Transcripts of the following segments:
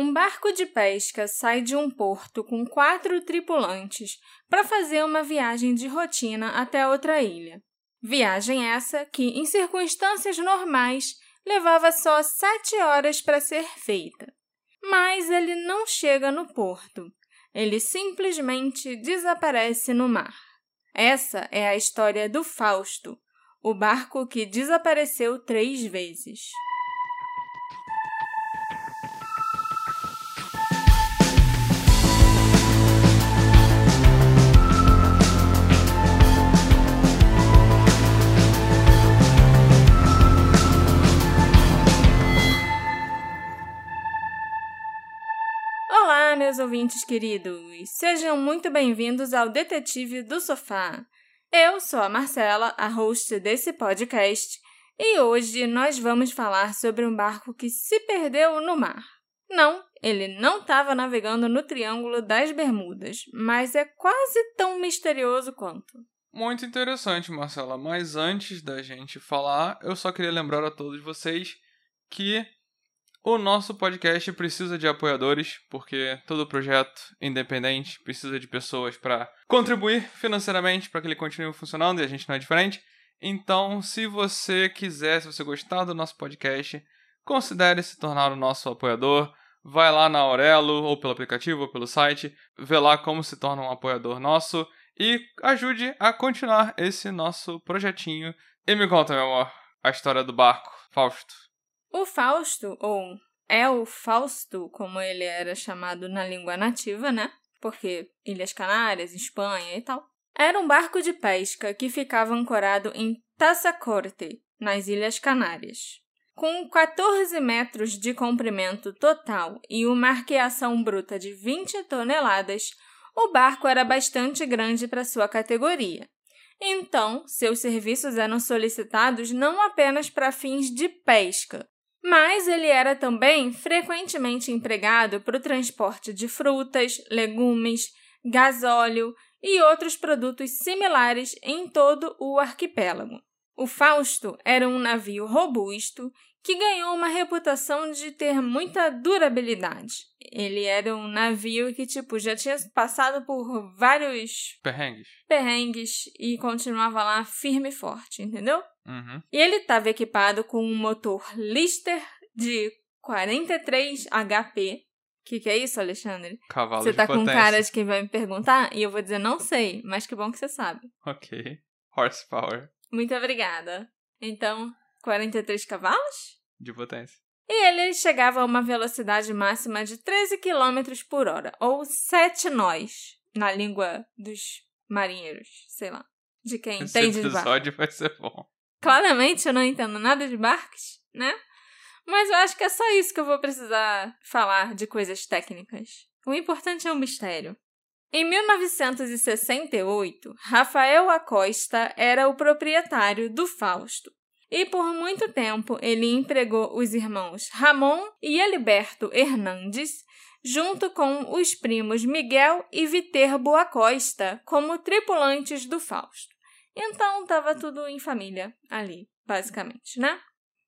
Um barco de pesca sai de um porto com quatro tripulantes para fazer uma viagem de rotina até outra ilha. Viagem essa que, em circunstâncias normais, levava só sete horas para ser feita. Mas ele não chega no porto. Ele simplesmente desaparece no mar. Essa é a história do Fausto, o barco que desapareceu três vezes. Meus ouvintes queridos! Sejam muito bem-vindos ao Detetive do Sofá. Eu sou a Marcela, a host desse podcast, e hoje nós vamos falar sobre um barco que se perdeu no mar. Não, ele não estava navegando no Triângulo das Bermudas, mas é quase tão misterioso quanto. Muito interessante, Marcela. Mas antes da gente falar, eu só queria lembrar a todos vocês que o nosso podcast precisa de apoiadores, porque todo projeto independente precisa de pessoas para contribuir financeiramente para que ele continue funcionando e a gente não é diferente. Então, se você quiser, se você gostar do nosso podcast, considere se tornar o nosso apoiador. Vai lá na Aurelo, ou pelo aplicativo, ou pelo site, vê lá como se torna um apoiador nosso e ajude a continuar esse nosso projetinho. E me conta, meu amor, a história do barco, Fausto. O Fausto, ou é o Fausto, como ele era chamado na língua nativa, né? Porque Ilhas Canárias, Espanha e tal. Era um barco de pesca que ficava ancorado em Tassacorte, nas Ilhas Canárias. Com 14 metros de comprimento total e uma arqueação bruta de 20 toneladas, o barco era bastante grande para sua categoria. Então, seus serviços eram solicitados não apenas para fins de pesca, mas ele era também frequentemente empregado para o transporte de frutas, legumes, gasóleo e outros produtos similares em todo o arquipélago. O Fausto era um navio robusto que ganhou uma reputação de ter muita durabilidade. Ele era um navio que, tipo, já tinha passado por vários perrengues, perrengues e continuava lá firme e forte, entendeu? Uhum. E ele estava equipado com um motor Lister de 43 HP. O que, que é isso, Alexandre? Cavalo você tá com potência. cara de quem vai me perguntar e eu vou dizer não sei, mas que bom que você sabe. Ok. Horsepower Muito obrigada. Então, 43 cavalos? de potência. E ele chegava a uma velocidade máxima de 13 km por hora, ou 7 nós, na língua dos marinheiros, sei lá. De quem Esse entende de barco. episódio vai ser bom. Claramente eu não entendo nada de barcos, né? Mas eu acho que é só isso que eu vou precisar falar de coisas técnicas. O importante é o mistério. Em 1968, Rafael Acosta era o proprietário do Fausto. E por muito tempo ele empregou os irmãos Ramon e Eliberto Hernandes, junto com os primos Miguel e Viterbo Acosta, como tripulantes do Fausto. Então estava tudo em família ali, basicamente, né?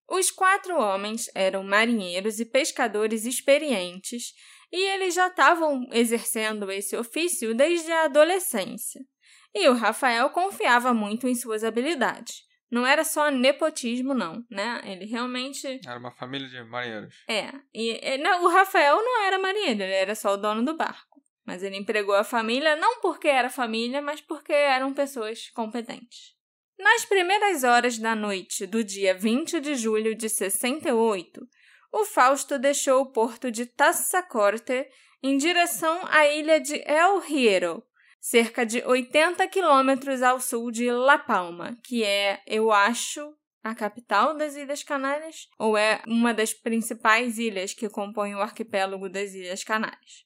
Os quatro homens eram marinheiros e pescadores experientes e eles já estavam exercendo esse ofício desde a adolescência. E o Rafael confiava muito em suas habilidades. Não era só nepotismo, não, né? Ele realmente. Era uma família de marinheiros. É. E, e não, o Rafael não era marinheiro, ele era só o dono do barco. Mas ele empregou a família não porque era família, mas porque eram pessoas competentes. Nas primeiras horas da noite do dia 20 de julho de 68, o Fausto deixou o porto de Tassacorte em direção à ilha de El Hierro, cerca de 80 quilômetros ao sul de La Palma, que é, eu acho, a capital das Ilhas Canárias, ou é uma das principais ilhas que compõem o arquipélago das Ilhas Canárias.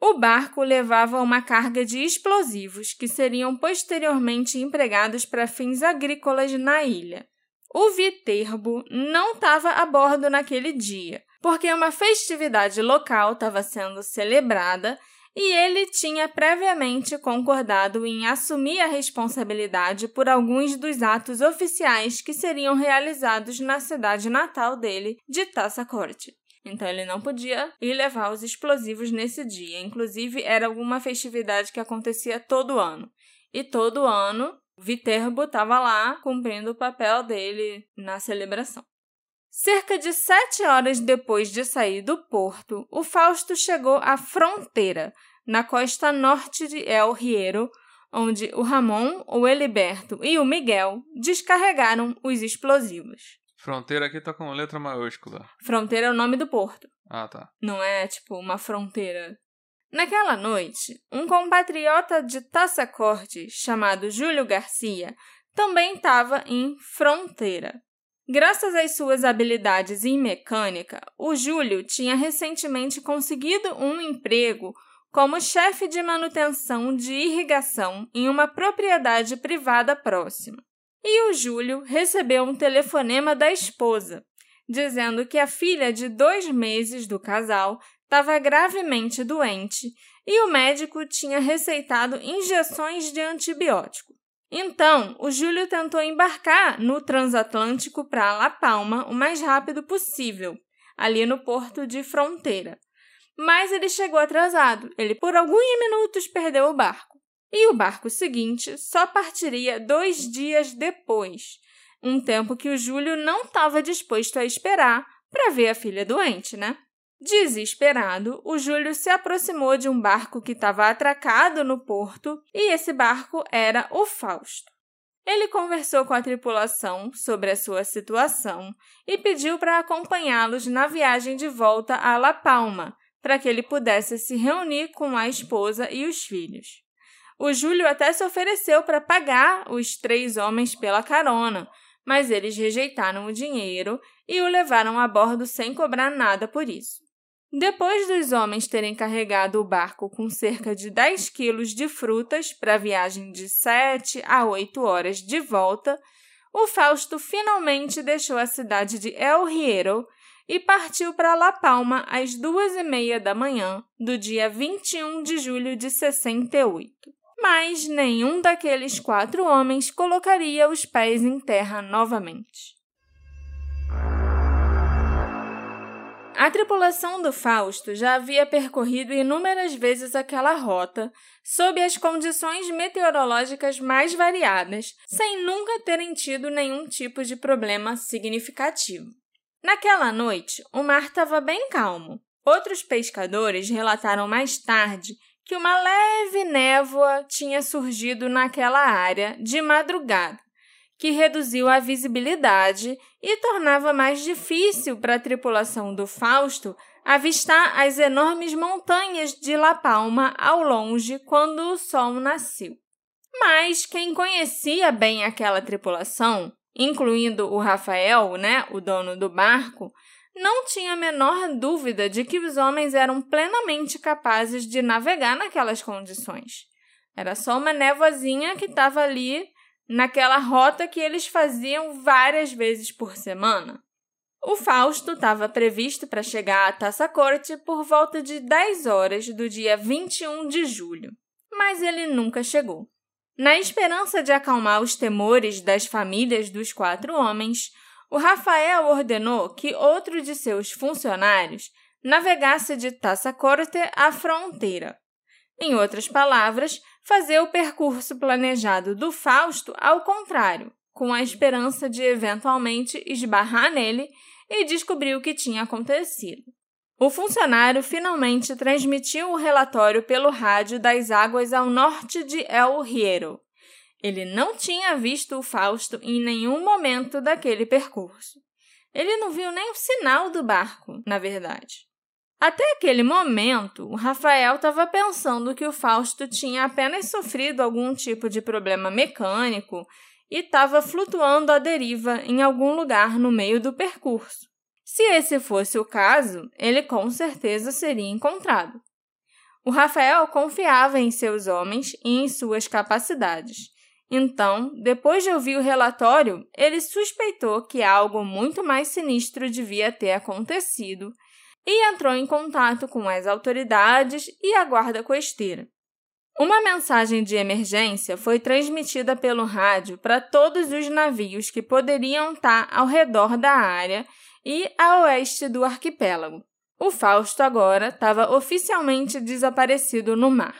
O barco levava uma carga de explosivos que seriam posteriormente empregados para fins agrícolas na ilha. O Viterbo não estava a bordo naquele dia, porque uma festividade local estava sendo celebrada e ele tinha previamente concordado em assumir a responsabilidade por alguns dos atos oficiais que seriam realizados na cidade natal dele, de Tassacorte. Então ele não podia ir levar os explosivos nesse dia. Inclusive, era alguma festividade que acontecia todo ano. E todo ano, Viterbo estava lá cumprindo o papel dele na celebração. Cerca de sete horas depois de sair do porto, o Fausto chegou à fronteira, na costa norte de El Riero, onde o Ramon, o Eliberto e o Miguel descarregaram os explosivos. Fronteira aqui tá com letra maiúscula. Fronteira é o nome do porto. Ah, tá. Não é tipo uma fronteira. Naquela noite, um compatriota de Taça-Corte chamado Júlio Garcia também estava em Fronteira. Graças às suas habilidades em mecânica, o Júlio tinha recentemente conseguido um emprego como chefe de manutenção de irrigação em uma propriedade privada próxima. E o Júlio recebeu um telefonema da esposa, dizendo que a filha de dois meses do casal estava gravemente doente e o médico tinha receitado injeções de antibiótico. Então, o Júlio tentou embarcar no transatlântico para La Palma o mais rápido possível, ali no porto de fronteira. Mas ele chegou atrasado. Ele, por alguns minutos, perdeu o barco. E o barco seguinte só partiria dois dias depois, um tempo que o Júlio não estava disposto a esperar para ver a filha doente, né? Desesperado, o Júlio se aproximou de um barco que estava atracado no porto e esse barco era o Fausto. Ele conversou com a tripulação sobre a sua situação e pediu para acompanhá-los na viagem de volta a La Palma, para que ele pudesse se reunir com a esposa e os filhos. O Júlio até se ofereceu para pagar os três homens pela carona, mas eles rejeitaram o dinheiro e o levaram a bordo sem cobrar nada por isso. Depois dos homens terem carregado o barco com cerca de 10 quilos de frutas para a viagem de 7 a 8 horas de volta, o Fausto finalmente deixou a cidade de El Riero e partiu para La Palma às duas e meia da manhã do dia 21 de julho de 68. Mas nenhum daqueles quatro homens colocaria os pés em terra novamente. A tripulação do Fausto já havia percorrido inúmeras vezes aquela rota, sob as condições meteorológicas mais variadas, sem nunca terem tido nenhum tipo de problema significativo. Naquela noite, o mar estava bem calmo. Outros pescadores relataram mais tarde que uma leve névoa tinha surgido naquela área de madrugada que reduziu a visibilidade e tornava mais difícil para a tripulação do Fausto avistar as enormes montanhas de La Palma ao longe quando o sol nasceu. Mas quem conhecia bem aquela tripulação, incluindo o Rafael, né, o dono do barco, não tinha a menor dúvida de que os homens eram plenamente capazes de navegar naquelas condições. Era só uma névoazinha que estava ali naquela rota que eles faziam várias vezes por semana. O Fausto estava previsto para chegar à Taça Corte por volta de 10 horas do dia 21 de julho, mas ele nunca chegou. Na esperança de acalmar os temores das famílias dos quatro homens, o Rafael ordenou que outro de seus funcionários navegasse de Taça Corte à fronteira. Em outras palavras, fazer o percurso planejado do Fausto ao contrário, com a esperança de eventualmente esbarrar nele e descobrir o que tinha acontecido. O funcionário finalmente transmitiu o relatório pelo rádio das águas ao norte de El Riero. Ele não tinha visto o Fausto em nenhum momento daquele percurso. Ele não viu nem o sinal do barco, na verdade. Até aquele momento, o Rafael estava pensando que o Fausto tinha apenas sofrido algum tipo de problema mecânico e estava flutuando à deriva em algum lugar no meio do percurso. Se esse fosse o caso, ele com certeza seria encontrado. O Rafael confiava em seus homens e em suas capacidades. Então, depois de ouvir o relatório, ele suspeitou que algo muito mais sinistro devia ter acontecido e entrou em contato com as autoridades e a guarda costeira. Uma mensagem de emergência foi transmitida pelo rádio para todos os navios que poderiam estar ao redor da área e a oeste do arquipélago. O Fausto agora estava oficialmente desaparecido no mar.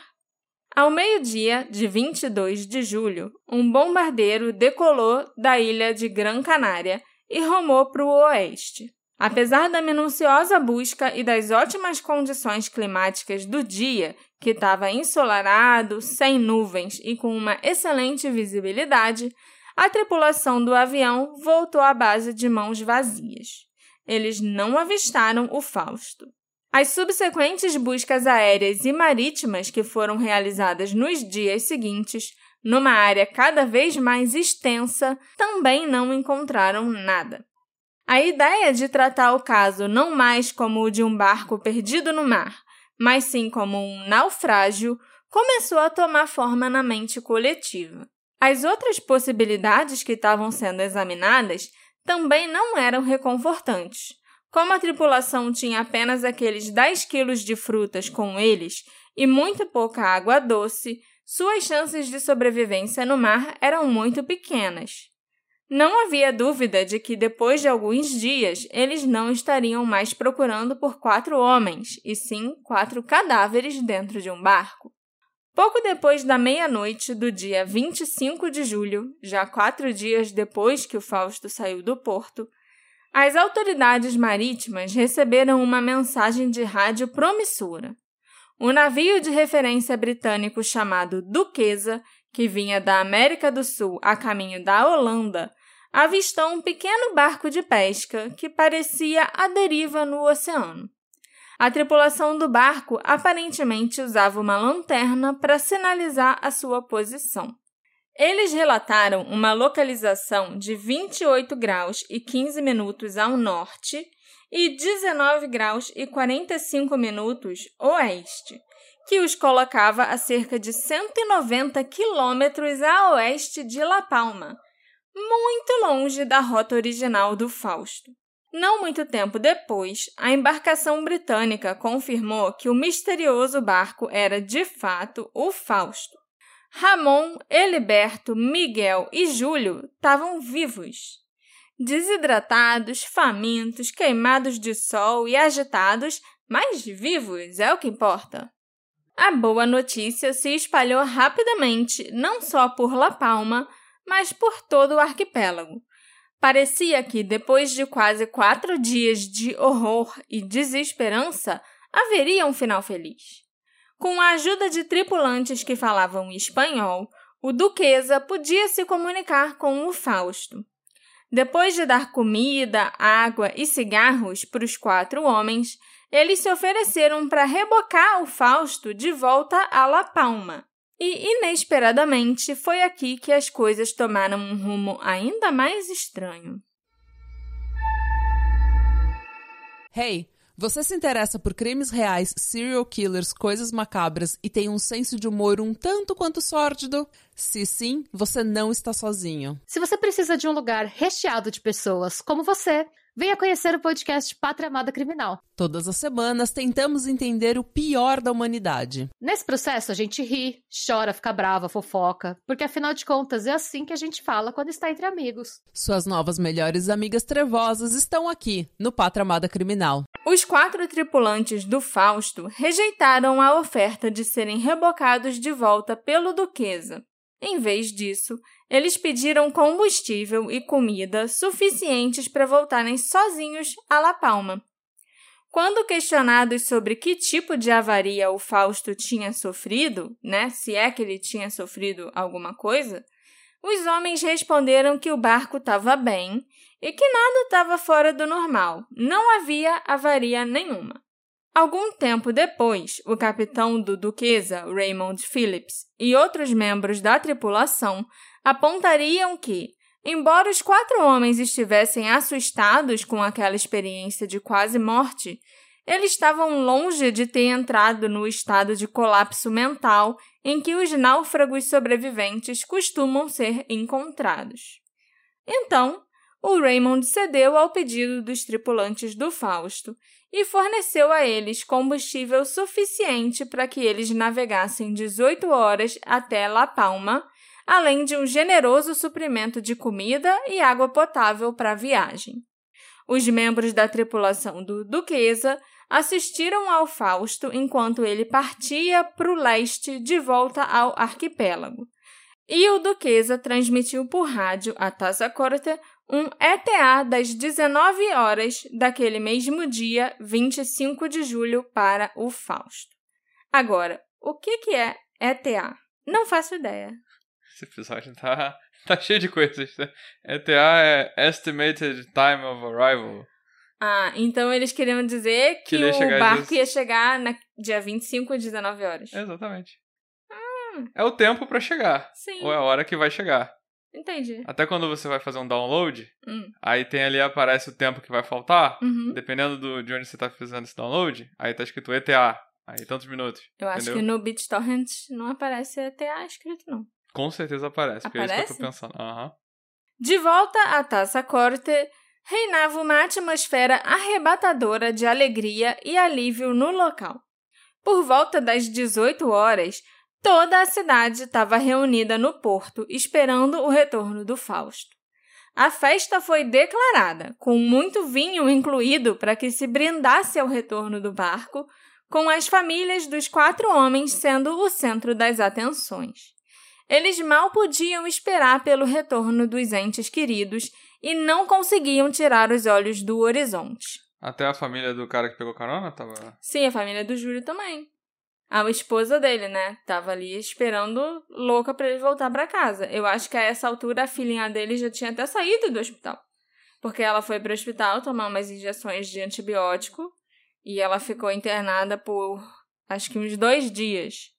Ao meio-dia de 22 de julho, um bombardeiro decolou da ilha de Gran Canária e rumou para o oeste. Apesar da minuciosa busca e das ótimas condições climáticas do dia, que estava ensolarado, sem nuvens e com uma excelente visibilidade, a tripulação do avião voltou à base de mãos vazias. Eles não avistaram o Fausto. As subsequentes buscas aéreas e marítimas que foram realizadas nos dias seguintes, numa área cada vez mais extensa, também não encontraram nada. A ideia de tratar o caso não mais como o de um barco perdido no mar, mas sim como um naufrágio, começou a tomar forma na mente coletiva. As outras possibilidades que estavam sendo examinadas também não eram reconfortantes. Como a tripulação tinha apenas aqueles 10 quilos de frutas com eles e muito pouca água doce, suas chances de sobrevivência no mar eram muito pequenas. Não havia dúvida de que depois de alguns dias eles não estariam mais procurando por quatro homens, e sim quatro cadáveres dentro de um barco. Pouco depois da meia-noite do dia 25 de julho, já quatro dias depois que o Fausto saiu do porto, as autoridades marítimas receberam uma mensagem de rádio promissora. O navio de referência britânico chamado Duquesa, que vinha da América do Sul a caminho da Holanda, avistou um pequeno barco de pesca que parecia à deriva no oceano. A tripulação do barco aparentemente usava uma lanterna para sinalizar a sua posição. Eles relataram uma localização de 28 graus e 15 minutos ao norte e 19 graus e 45 minutos oeste, que os colocava a cerca de 190 quilômetros a oeste de La Palma, muito longe da rota original do Fausto. Não muito tempo depois, a embarcação britânica confirmou que o misterioso barco era de fato o Fausto. Ramon, Eliberto, Miguel e Júlio estavam vivos. Desidratados, famintos, queimados de sol e agitados, mas vivos é o que importa. A boa notícia se espalhou rapidamente, não só por La Palma, mas por todo o arquipélago. Parecia que, depois de quase quatro dias de horror e desesperança, haveria um final feliz. Com a ajuda de tripulantes que falavam espanhol, o Duquesa podia se comunicar com o Fausto. Depois de dar comida, água e cigarros para os quatro homens, eles se ofereceram para rebocar o Fausto de volta a La Palma. E, inesperadamente, foi aqui que as coisas tomaram um rumo ainda mais estranho. Hey! Você se interessa por crimes reais, serial killers, coisas macabras e tem um senso de humor um tanto quanto sórdido? Se sim, você não está sozinho. Se você precisa de um lugar recheado de pessoas como você, Venha conhecer o podcast Pátria Amada Criminal. Todas as semanas tentamos entender o pior da humanidade. Nesse processo a gente ri, chora, fica brava, fofoca, porque afinal de contas é assim que a gente fala quando está entre amigos. Suas novas melhores amigas trevosas estão aqui no Pátria Amada Criminal. Os quatro tripulantes do Fausto rejeitaram a oferta de serem rebocados de volta pelo Duquesa. Em vez disso, eles pediram combustível e comida suficientes para voltarem sozinhos a La Palma. Quando questionados sobre que tipo de avaria o Fausto tinha sofrido, né, se é que ele tinha sofrido alguma coisa, os homens responderam que o barco estava bem e que nada estava fora do normal, não havia avaria nenhuma. Algum tempo depois, o capitão do Duquesa, Raymond Phillips, e outros membros da tripulação apontariam que, embora os quatro homens estivessem assustados com aquela experiência de quase morte, eles estavam longe de ter entrado no estado de colapso mental em que os náufragos sobreviventes costumam ser encontrados. Então, o Raymond cedeu ao pedido dos tripulantes do Fausto e forneceu a eles combustível suficiente para que eles navegassem 18 horas até La Palma, além de um generoso suprimento de comida e água potável para a viagem. Os membros da tripulação do Duquesa assistiram ao Fausto enquanto ele partia para o leste de volta ao arquipélago. E o Duquesa transmitiu por rádio a Taça Corte um ETA das 19 horas daquele mesmo dia, 25 de julho, para o Fausto. Agora, o que, que é ETA? Não faço ideia. Esse episódio tá, tá cheio de coisas. ETA é Estimated Time of Arrival. Ah, então eles queriam dizer que, Que o barco dias- ia chegar na dia 25 às 19 horas. Exatamente. É o tempo pra chegar. Sim, Ou é a hora que vai chegar. Entendi. Até quando você vai fazer um download, Hum. aí tem ali, aparece o tempo que vai faltar. Uhum. Dependendo do, de onde você tá fazendo esse download, aí tá escrito ETA. Aí tantos minutos. Eu acho entendeu? que no BitTorrent não aparece ETA escrito, não. Com certeza aparece, porque é isso que eu Aparece? tô pensando. Aham. De volta à Taça Corte, reinava uma atmosfera arrebatadora de alegria e alívio no local. Por volta das 18 horas, toda a cidade estava reunida no porto, esperando o retorno do Fausto. A festa foi declarada, com muito vinho incluído para que se brindasse ao retorno do barco, com as famílias dos quatro homens sendo o centro das atenções. Eles mal podiam esperar pelo retorno dos entes queridos e não conseguiam tirar os olhos do horizonte. Até a família do cara que pegou carona tava. Sim, a família do Júlio também. A esposa dele, né? Tava ali esperando louca pra ele voltar pra casa. Eu acho que a essa altura a filhinha dele já tinha até saído do hospital. Porque ela foi pro hospital tomar umas injeções de antibiótico e ela ficou internada por acho que uns dois dias.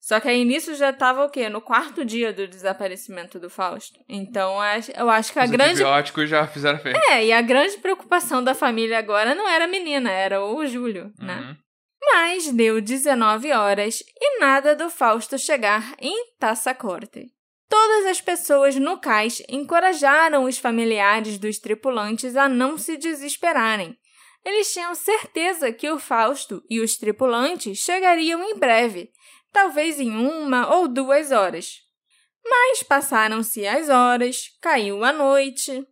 Só que aí nisso já tava o quê? No quarto dia do desaparecimento do Fausto. Então eu acho que a Os grande antibióticos já fizeram efeito. é, e a grande preocupação da família agora não era a menina, era o Júlio, né? Mas deu 19 horas e nada do Fausto chegar em Taça Corte. Todas as pessoas no cais encorajaram os familiares dos tripulantes a não se desesperarem. Eles tinham certeza que o Fausto e os tripulantes chegariam em breve, talvez em uma ou duas horas. Mas passaram-se as horas, caiu a noite,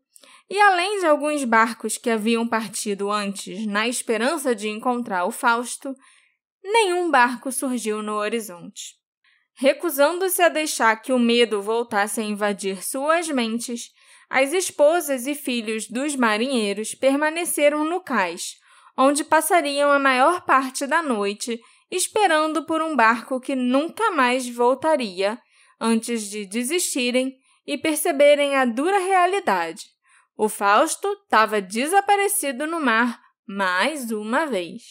e além de alguns barcos que haviam partido antes na esperança de encontrar o Fausto, nenhum barco surgiu no horizonte. Recusando-se a deixar que o medo voltasse a invadir suas mentes, as esposas e filhos dos marinheiros permaneceram no cais, onde passariam a maior parte da noite esperando por um barco que nunca mais voltaria, antes de desistirem e perceberem a dura realidade. O Fausto estava desaparecido no mar mais uma vez.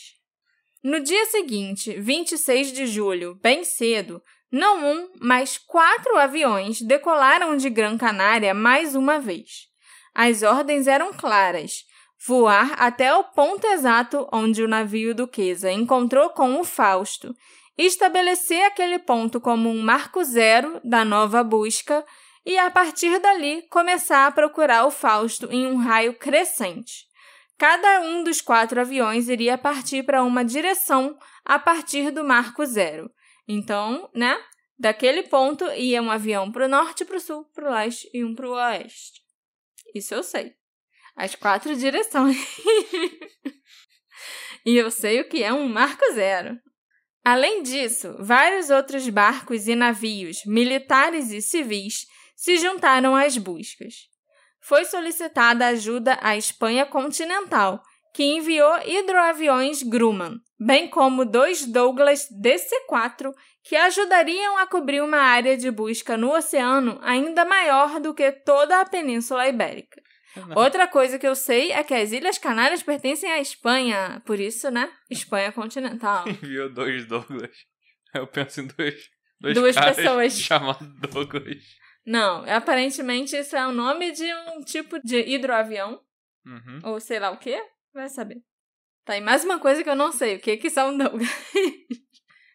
No dia seguinte, 26 de julho, bem cedo, não um, mas quatro aviões decolaram de Gran Canária mais uma vez. As ordens eram claras: voar até o ponto exato onde o navio Duquesa encontrou com o Fausto, estabelecer aquele ponto como um marco zero da nova busca e, a partir dali, começar a procurar o Fausto em um raio crescente. Cada um dos quatro aviões iria partir para uma direção a partir do marco zero. Então, né? Daquele ponto ia um avião para o norte, para o sul, para o leste e um para o oeste. Isso eu sei. As quatro direções. e eu sei o que é um marco zero. Além disso, vários outros barcos e navios, militares e civis, se juntaram às buscas. Foi solicitada ajuda à Espanha continental, que enviou hidroaviões Grumman, bem como dois Douglas DC-4 que ajudariam a cobrir uma área de busca no oceano ainda maior do que toda a Península Ibérica. Outra coisa que eu sei é que as Ilhas Canárias pertencem à Espanha, por isso, né? Espanha continental. Enviou dois Douglas. Eu penso em dois. dois Duas pessoas. Chamados Douglas. Não, aparentemente isso é o nome de um tipo de hidroavião, Uhum. ou sei lá o quê, vai saber. Tá, e mais uma coisa que eu não sei, o que que são Douglas?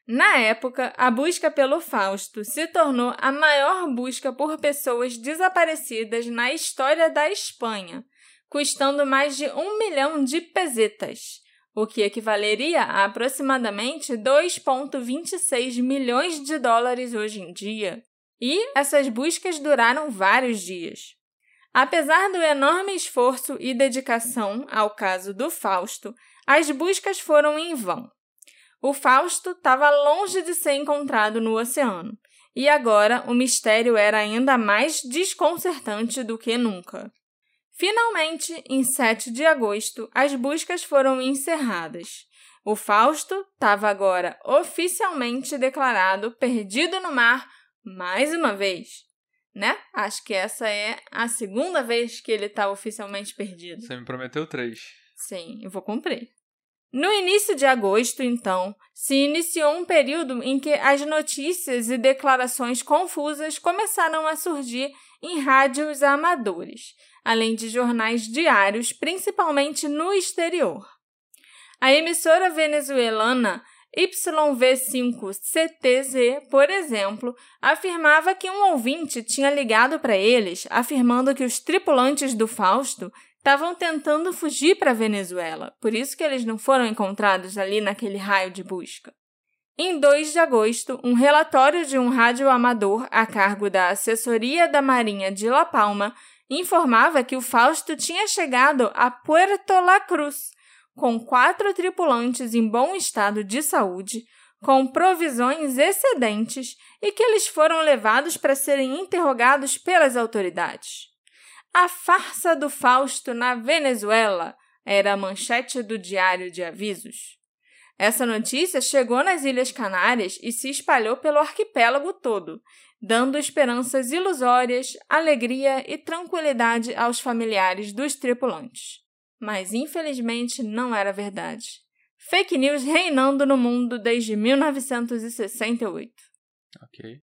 Na época, a busca pelo Fausto se tornou a maior busca por pessoas desaparecidas na história da Espanha, custando mais de um milhão de pesetas, o que equivaleria a aproximadamente 2,26 milhões de dólares hoje em dia. E essas buscas duraram vários dias. Apesar do enorme esforço e dedicação ao caso do Fausto, As buscas foram em vão. O Fausto estava longe de ser encontrado no oceano, e agora o mistério era ainda mais desconcertante do que nunca. Finalmente, em 7 de agosto, as buscas foram encerradas. O Fausto estava agora oficialmente declarado perdido no mar mais uma vez. Né? Acho que essa é a segunda vez que ele está oficialmente perdido. Você me prometeu três. Sim, eu vou cumprir. No início de agosto, então, se iniciou um período em que as notícias e declarações confusas começaram a surgir em rádios amadores, além de jornais diários, principalmente no exterior. A emissora venezuelana YV5CTZ, por exemplo, afirmava que um ouvinte tinha ligado para eles afirmando que os tripulantes do Fausto estavam tentando fugir para a Venezuela, por isso que eles não foram encontrados ali naquele raio de busca. Em 2 de agosto, um relatório de um rádio amador a cargo da Assessoria da Marinha de La Palma informava que o Fausto tinha chegado a Puerto La Cruz com quatro tripulantes em bom estado de saúde, com provisões excedentes e que eles foram levados para serem interrogados pelas autoridades. A farsa do Fausto na Venezuela era a manchete do Diário de Avisos. Essa notícia chegou nas Ilhas Canárias e se espalhou pelo arquipélago todo, dando esperanças ilusórias, alegria e tranquilidade aos familiares dos tripulantes. Mas infelizmente não era verdade. Fake news reinando no mundo desde 1968. Ok.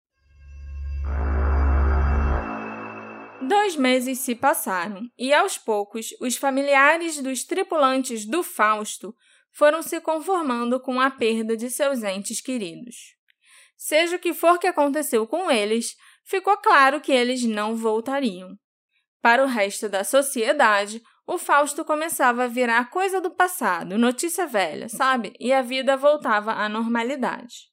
Dois meses se passaram e, aos poucos, os familiares dos tripulantes do Fausto foram se conformando com a perda de seus entes queridos. Seja o que for que aconteceu com eles, ficou claro que eles não voltariam. Para o resto da sociedade, o Fausto começava a virar coisa do passado, notícia velha, sabe? E a vida voltava à normalidade.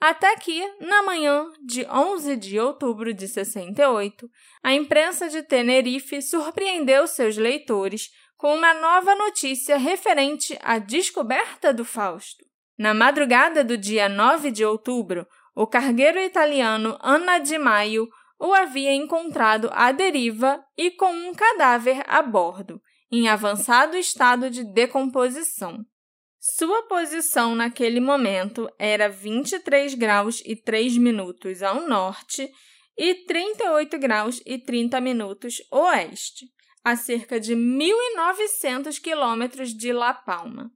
Até que, na manhã de 11 de outubro de 68, a imprensa de Tenerife surpreendeu seus leitores com uma nova notícia referente à descoberta do Fausto. Na madrugada do dia 9 de outubro, o cargueiro italiano Anna Di Maio o havia encontrado à deriva e com um cadáver a bordo, em avançado estado de decomposição. Sua posição naquele momento era 23 graus e 3 minutos ao norte e 38 graus e 30 minutos oeste, a cerca de 1.900 quilômetros de La Palma.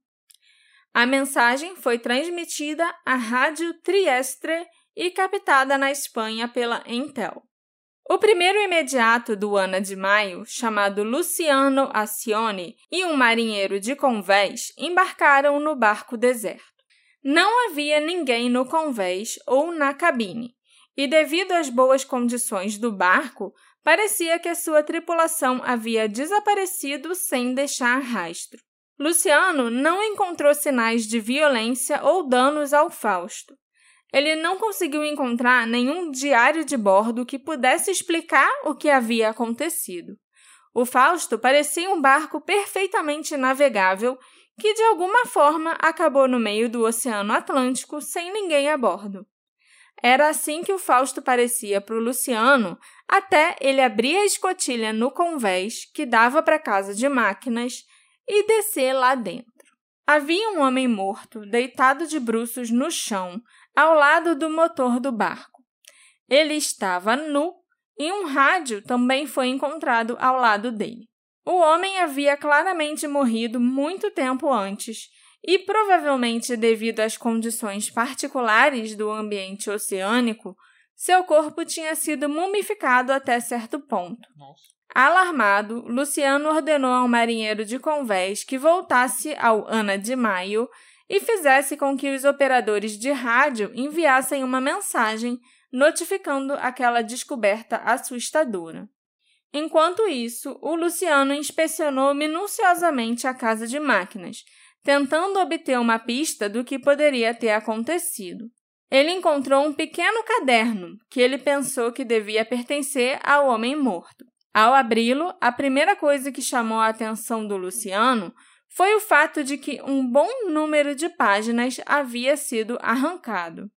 A mensagem foi transmitida à Rádio Triestre e captada na Espanha pela Entel. O primeiro imediato do Ana de Maio, chamado Luciano Acione, e um marinheiro de convés embarcaram no barco deserto. Não havia ninguém no convés ou na cabine, e devido às boas condições do barco, parecia que a sua tripulação havia desaparecido sem deixar rastro. Luciano não encontrou sinais de violência ou danos ao Fausto ele não conseguiu encontrar nenhum diário de bordo que pudesse explicar o que havia acontecido. O Fausto parecia um barco perfeitamente navegável que, de alguma forma, acabou no meio do Oceano Atlântico sem ninguém a bordo. Era assim que o Fausto parecia para o Luciano até ele abrir a escotilha no convés que dava para a casa de máquinas e descer lá dentro. Havia um homem morto, deitado de bruços no chão, ao lado do motor do barco. Ele estava nu e um rádio também foi encontrado ao lado dele. O homem havia claramente morrido muito tempo antes e, provavelmente devido às condições particulares do ambiente oceânico, seu corpo tinha sido mumificado até certo ponto. Nossa. Alarmado, Luciano ordenou ao marinheiro de convés que voltasse ao Ana de Maio e fizesse com que os operadores de rádio enviassem uma mensagem notificando aquela descoberta assustadora. Enquanto isso, o Luciano inspecionou minuciosamente a casa de máquinas, tentando obter uma pista do que poderia ter acontecido. Ele encontrou um pequeno caderno que ele pensou que devia pertencer ao homem morto. Ao abri-lo, a primeira coisa que chamou a atenção do Luciano foi o fato de que um bom número de páginas havia sido arrancado.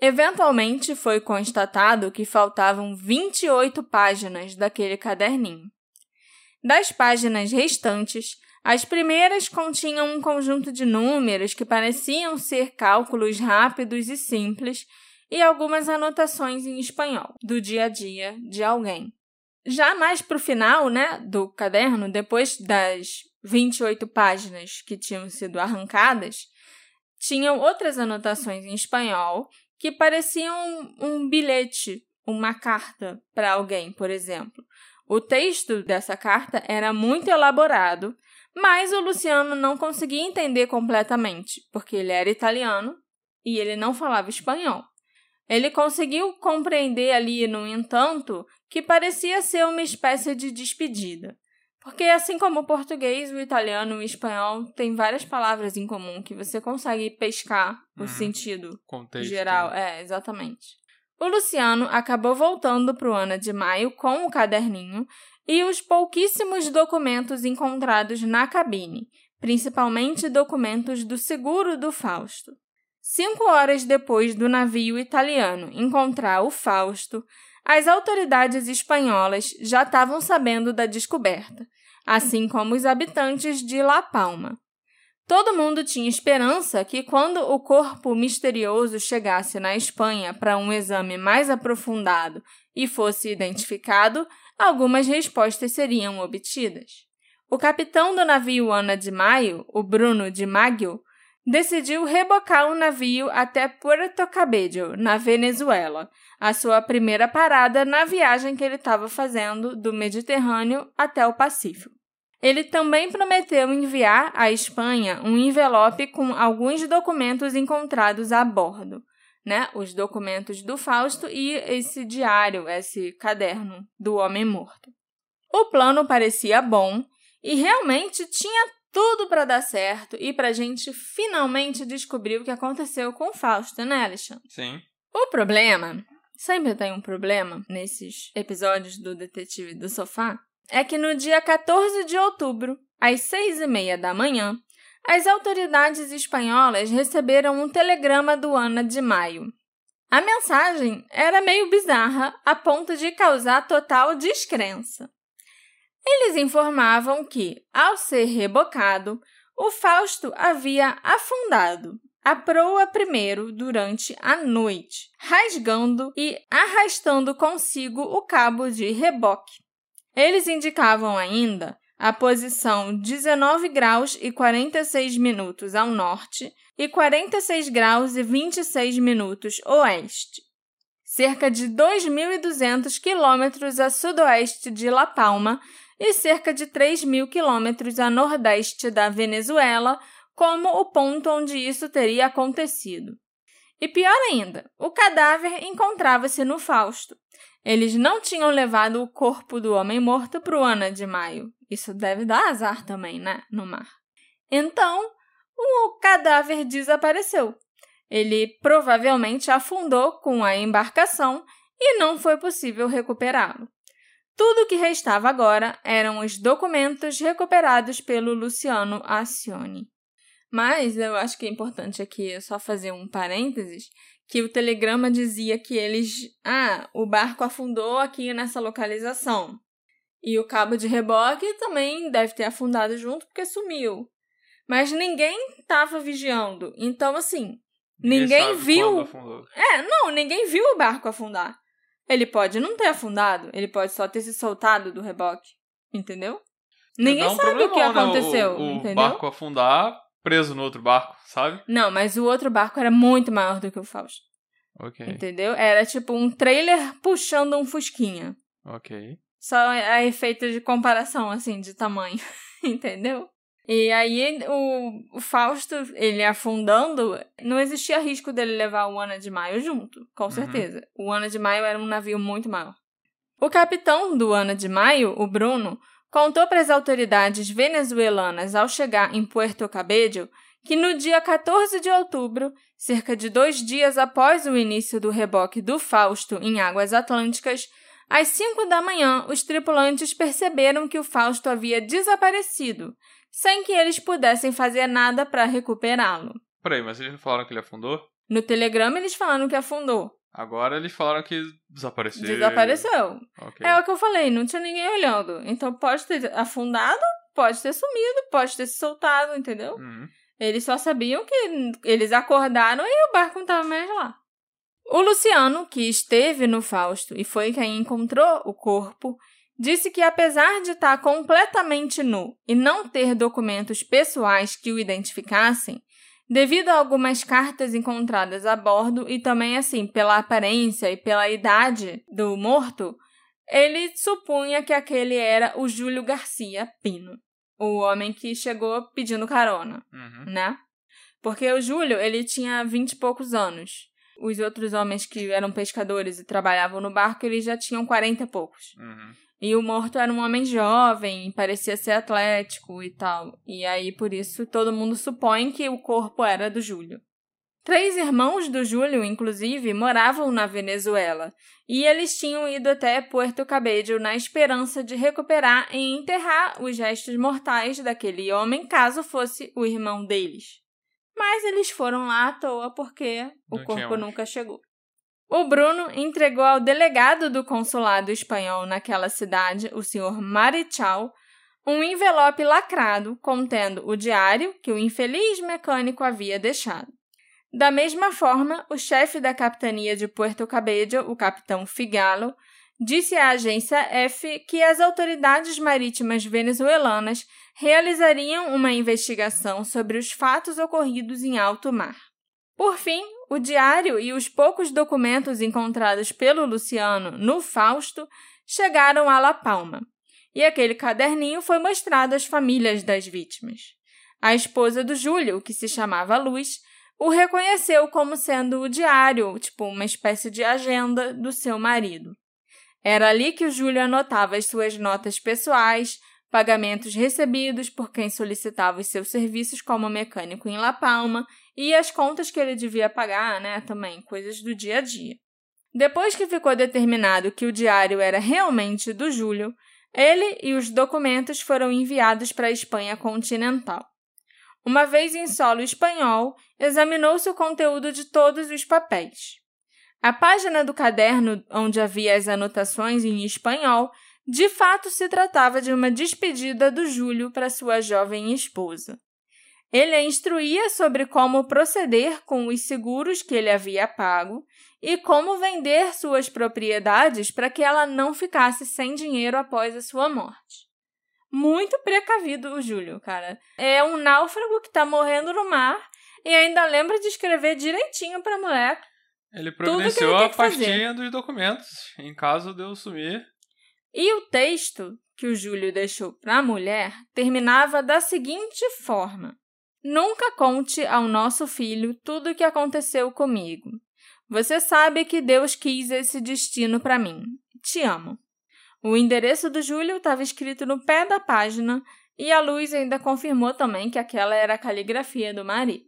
Eventualmente foi constatado que faltavam 28 páginas daquele caderninho. Das páginas restantes, as primeiras continham um conjunto de números que pareciam ser cálculos rápidos e simples e algumas anotações em espanhol do dia a dia de alguém. Já mais para o final né, do caderno, depois das 28 páginas que tinham sido arrancadas, tinham outras anotações em espanhol que pareciam um bilhete, uma carta para alguém, por exemplo. O texto dessa carta era muito elaborado, mas o Luciano não conseguia entender completamente, porque ele era italiano e ele não falava espanhol. Ele conseguiu compreender ali, no entanto, que parecia ser uma espécie de despedida. Porque, assim como o português, o italiano e o espanhol têm várias palavras em comum que você consegue pescar o uhum. sentido Contexto. geral. É, exatamente. O Luciano acabou voltando para o Ana de Maio com o caderninho e os pouquíssimos documentos encontrados na cabine, principalmente documentos do seguro do Fausto. Cinco horas depois do navio italiano encontrar o Fausto, as autoridades espanholas já estavam sabendo da descoberta, assim como os habitantes de La Palma. Todo mundo tinha esperança que, quando o corpo misterioso chegasse na Espanha para um exame mais aprofundado e fosse identificado, algumas respostas seriam obtidas. O capitão do navio Ana de Maio, o Bruno de Maggio, decidiu rebocar o navio até Puerto Cabello, na Venezuela, a sua primeira parada na viagem que ele estava fazendo do Mediterrâneo até o Pacífico. Ele também prometeu enviar à Espanha um envelope com alguns documentos encontrados a bordo, né? Os documentos do Fausto e esse diário, esse caderno do homem morto. O plano parecia bom e realmente tinha tudo para dar certo e para a gente finalmente descobrir o que aconteceu com o Fausto, né, Alexandre? Sim. O problema, sempre tem um problema nesses episódios do Detetive do Sofá, é que no dia 14 de outubro, às seis e meia da manhã, as autoridades espanholas receberam um telegrama do Ana de Maio. A mensagem era meio bizarra, a ponto de causar total descrença. Eles informavam que, ao ser rebocado, o Fausto havia afundado a proa primeiro durante a noite, rasgando e arrastando consigo o cabo de reboque. Eles indicavam ainda a posição 19 graus e 46 minutos ao norte e 46 graus e 26 minutos oeste, cerca de 2.200 quilômetros a sudoeste de La Palma e cerca de 3 mil quilômetros a nordeste da Venezuela, como o ponto onde isso teria acontecido. E pior ainda, o cadáver encontrava-se no Fausto. Eles não tinham levado o corpo do homem morto para o Ana de Maio. Isso deve dar azar também, né? No mar. Então, o cadáver desapareceu. Ele provavelmente afundou com a embarcação e não foi possível recuperá-lo. Tudo o que restava agora eram os documentos recuperados pelo Luciano Acione. Mas eu acho que é importante aqui só fazer um parênteses, que o telegrama dizia que eles, ah, o barco afundou aqui nessa localização. E o cabo de reboque também deve ter afundado junto porque sumiu. Mas ninguém estava vigiando. Então assim, ninguém, ninguém viu. É, não, ninguém viu o barco afundar. Ele pode não ter afundado, ele pode só ter se soltado do reboque, entendeu? Ninguém um sabe o que aconteceu, né? o, o entendeu? barco afundar preso no outro barco, sabe? Não, mas o outro barco era muito maior do que o Fausto. Ok. Entendeu? Era tipo um trailer puxando um fusquinha. Ok. Só a efeito de comparação, assim, de tamanho. entendeu? E aí, o, o, Fausto, ele afundando, não existia risco dele levar o Ana de Maio junto, com uhum. certeza. O Ana de Maio era um navio muito maior. O capitão do Ana de Maio, o Bruno, contou para as autoridades venezuelanas ao chegar em Puerto Cabello que no dia 14 de outubro, cerca de dois dias após o início do reboque do Fausto em águas atlânticas, Às cinco da manhã, os tripulantes perceberam que o Fausto havia desaparecido, sem que eles pudessem fazer nada para recuperá-lo. Peraí, mas eles não falaram que ele afundou? No telegrama, eles falaram que afundou. Agora eles falaram que desapareceu. Desapareceu. Ok. É o que eu falei, não tinha ninguém olhando. Então pode ter afundado, pode ter sumido, pode ter se soltado, entendeu? Uhum. Eles só sabiam que eles acordaram e o barco não estava mais lá. O Luciano, que esteve no Fausto e foi quem encontrou o corpo, disse que apesar de estar completamente nu e não ter documentos pessoais que o identificassem, devido a algumas cartas encontradas a bordo e também assim pela aparência e pela idade do morto, ele supunha que aquele era o Júlio Garcia Pino, o homem que chegou pedindo carona, Uhum. né? Porque o Júlio, ele tinha vinte e poucos anos. Os outros homens que eram pescadores e trabalhavam no barco, eles já tinham quarenta e poucos. Uhum. E o morto era um homem jovem, parecia ser atlético e tal. E aí, por isso, todo mundo supõe que o corpo era do Júlio. Três irmãos do Júlio, inclusive, moravam na Venezuela. E eles tinham ido até Puerto Cabello na esperança de recuperar e enterrar os restos mortais daquele homem, caso fosse o irmão deles. Mas eles foram lá à toa porque o Não corpo nunca chegou. O Bruno entregou ao delegado do consulado espanhol naquela cidade, o senhor Marichal, um envelope lacrado contendo o diário que o infeliz mecânico havia deixado. Da mesma forma, o chefe da capitania de Puerto Cabello, o capitão Figalo, disse à agência F que as autoridades marítimas venezuelanas realizariam uma investigação sobre os fatos ocorridos em alto mar. Por fim, o diário e os poucos documentos encontrados pelo Luciano no Fausto chegaram a La Palma, e aquele caderninho foi mostrado às famílias das vítimas. A esposa do Júlio, que se chamava Luz, o reconheceu como sendo o diário, tipo uma espécie de agenda do seu marido. Era ali que o Júlio anotava as suas notas pessoais, pagamentos recebidos por quem solicitava os seus serviços como mecânico em La Palma e as contas que ele devia pagar, né, também, coisas do dia a dia. Depois que ficou determinado que o diário era realmente do Júlio, ele e os documentos foram enviados para a Espanha continental. Uma vez em solo espanhol, examinou-se o conteúdo de todos os papéis. A página do caderno onde havia as anotações em espanhol de fato se tratava de uma despedida do Júlio para sua jovem esposa. Ele a instruía sobre como proceder com os seguros que ele havia pago e como vender suas propriedades para que ela não ficasse sem dinheiro após a sua morte. Muito precavido o Júlio, cara. É um náufrago que tá morrendo no mar e ainda lembra de escrever direitinho pra mulher. Ele ele providenciou tem a pastinha dos documentos, em caso de eu sumir. E o texto que o Júlio deixou para a mulher terminava da seguinte forma: Nunca conte ao nosso filho tudo o que aconteceu comigo. Você sabe que Deus quis esse destino para mim. Te amo. O endereço do Júlio estava escrito no pé da página e a Luz ainda confirmou também que aquela era a caligrafia do marido.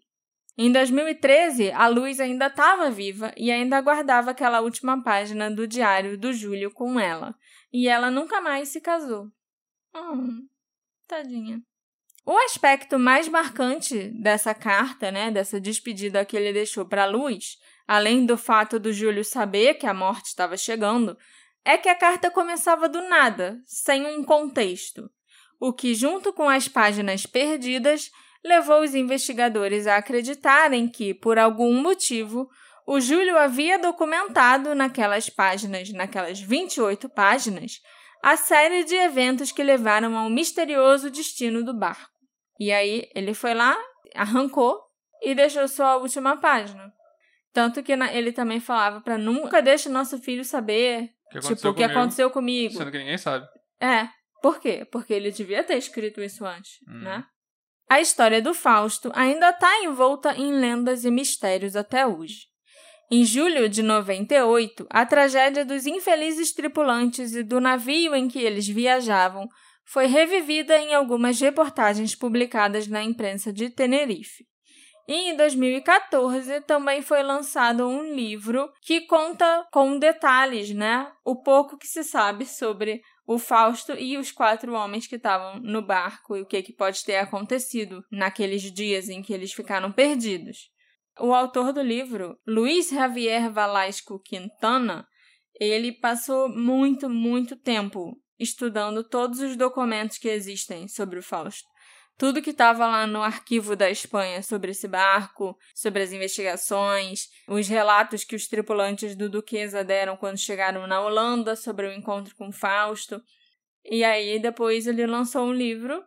Em 2013, a Luz ainda estava viva e ainda guardava aquela última página do diário do Júlio com ela. E ela nunca mais se casou. Hum, tadinha. O aspecto mais marcante dessa carta, né, dessa despedida que ele deixou para a Luz, além do fato do Júlio saber que a morte estava chegando, é que a carta começava do nada, sem um contexto, o que, junto com as páginas perdidas, levou os investigadores a acreditarem que, por algum motivo, o Júlio havia documentado naquelas páginas, naquelas 28 páginas, a série de eventos que levaram ao misterioso destino do barco. E aí ele foi lá, arrancou e deixou só a última página. Tanto que na- ele também falava para nunca deixe nosso filho saber, O que tipo, aconteceu o que comigo, aconteceu comigo. Sendo que ninguém sabe. É. Por quê? Porque ele devia ter escrito isso antes, Hum. né? A história do Fausto ainda está envolta em lendas e mistérios até hoje. Em julho de 98, a tragédia dos infelizes tripulantes e do navio em que eles viajavam foi revivida em algumas reportagens publicadas na imprensa de Tenerife. E em 2014 também foi lançado um livro que conta com detalhes, né? O pouco que se sabe sobre o Fausto e os quatro homens que estavam no barco e o que, que pode ter acontecido naqueles dias em que eles ficaram perdidos. O autor do livro, Luiz Javier Valasco Quintana, ele passou muito, muito tempo estudando todos os documentos que existem sobre o Fausto. Tudo que estava lá no arquivo da Espanha sobre esse barco, sobre as investigações, os relatos que os tripulantes do Duquesa deram quando chegaram na Holanda sobre o encontro com Fausto. E aí depois ele lançou um livro,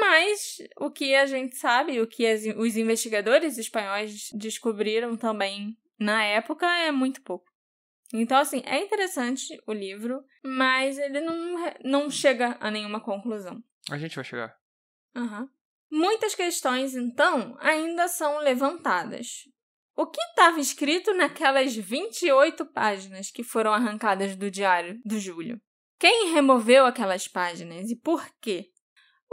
mas o que a gente sabe, o que as, os investigadores espanhóis descobriram também na época é muito pouco. Então, assim, é interessante o livro, mas ele não, não chega a nenhuma conclusão. A gente vai chegar. Uhum. Muitas questões, então, ainda são levantadas. O que estava escrito naquelas 28 páginas que foram arrancadas do diário do Júlio? Quem removeu aquelas páginas e por quê?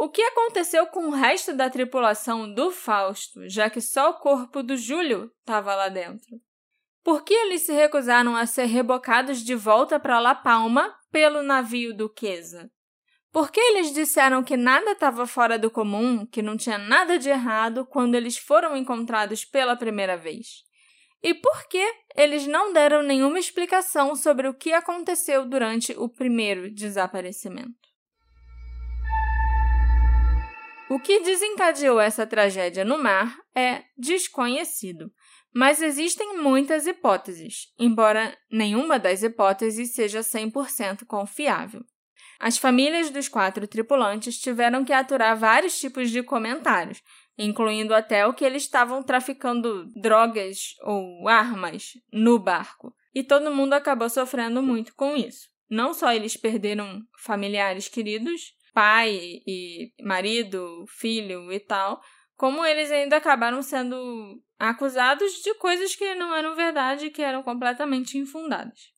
O que aconteceu com o resto da tripulação do Fausto, já que só o corpo do Júlio estava lá dentro? Por que eles se recusaram a ser rebocados de volta para La Palma pelo navio Duquesa? Por que eles disseram que nada estava fora do comum, que não tinha nada de errado quando eles foram encontrados pela primeira vez? E por que eles não deram nenhuma explicação sobre o que aconteceu durante o primeiro desaparecimento? O que desencadeou essa tragédia no mar é desconhecido, mas existem muitas hipóteses, embora nenhuma das hipóteses seja 100% confiável. As famílias dos quatro tripulantes tiveram que aturar vários tipos de comentários, incluindo até o que eles estavam traficando drogas ou armas no barco. E todo mundo acabou sofrendo muito com isso. Não só eles perderam familiares queridos, pai e marido, filho e tal, como eles ainda acabaram sendo acusados de coisas que não eram verdade e que eram completamente infundadas.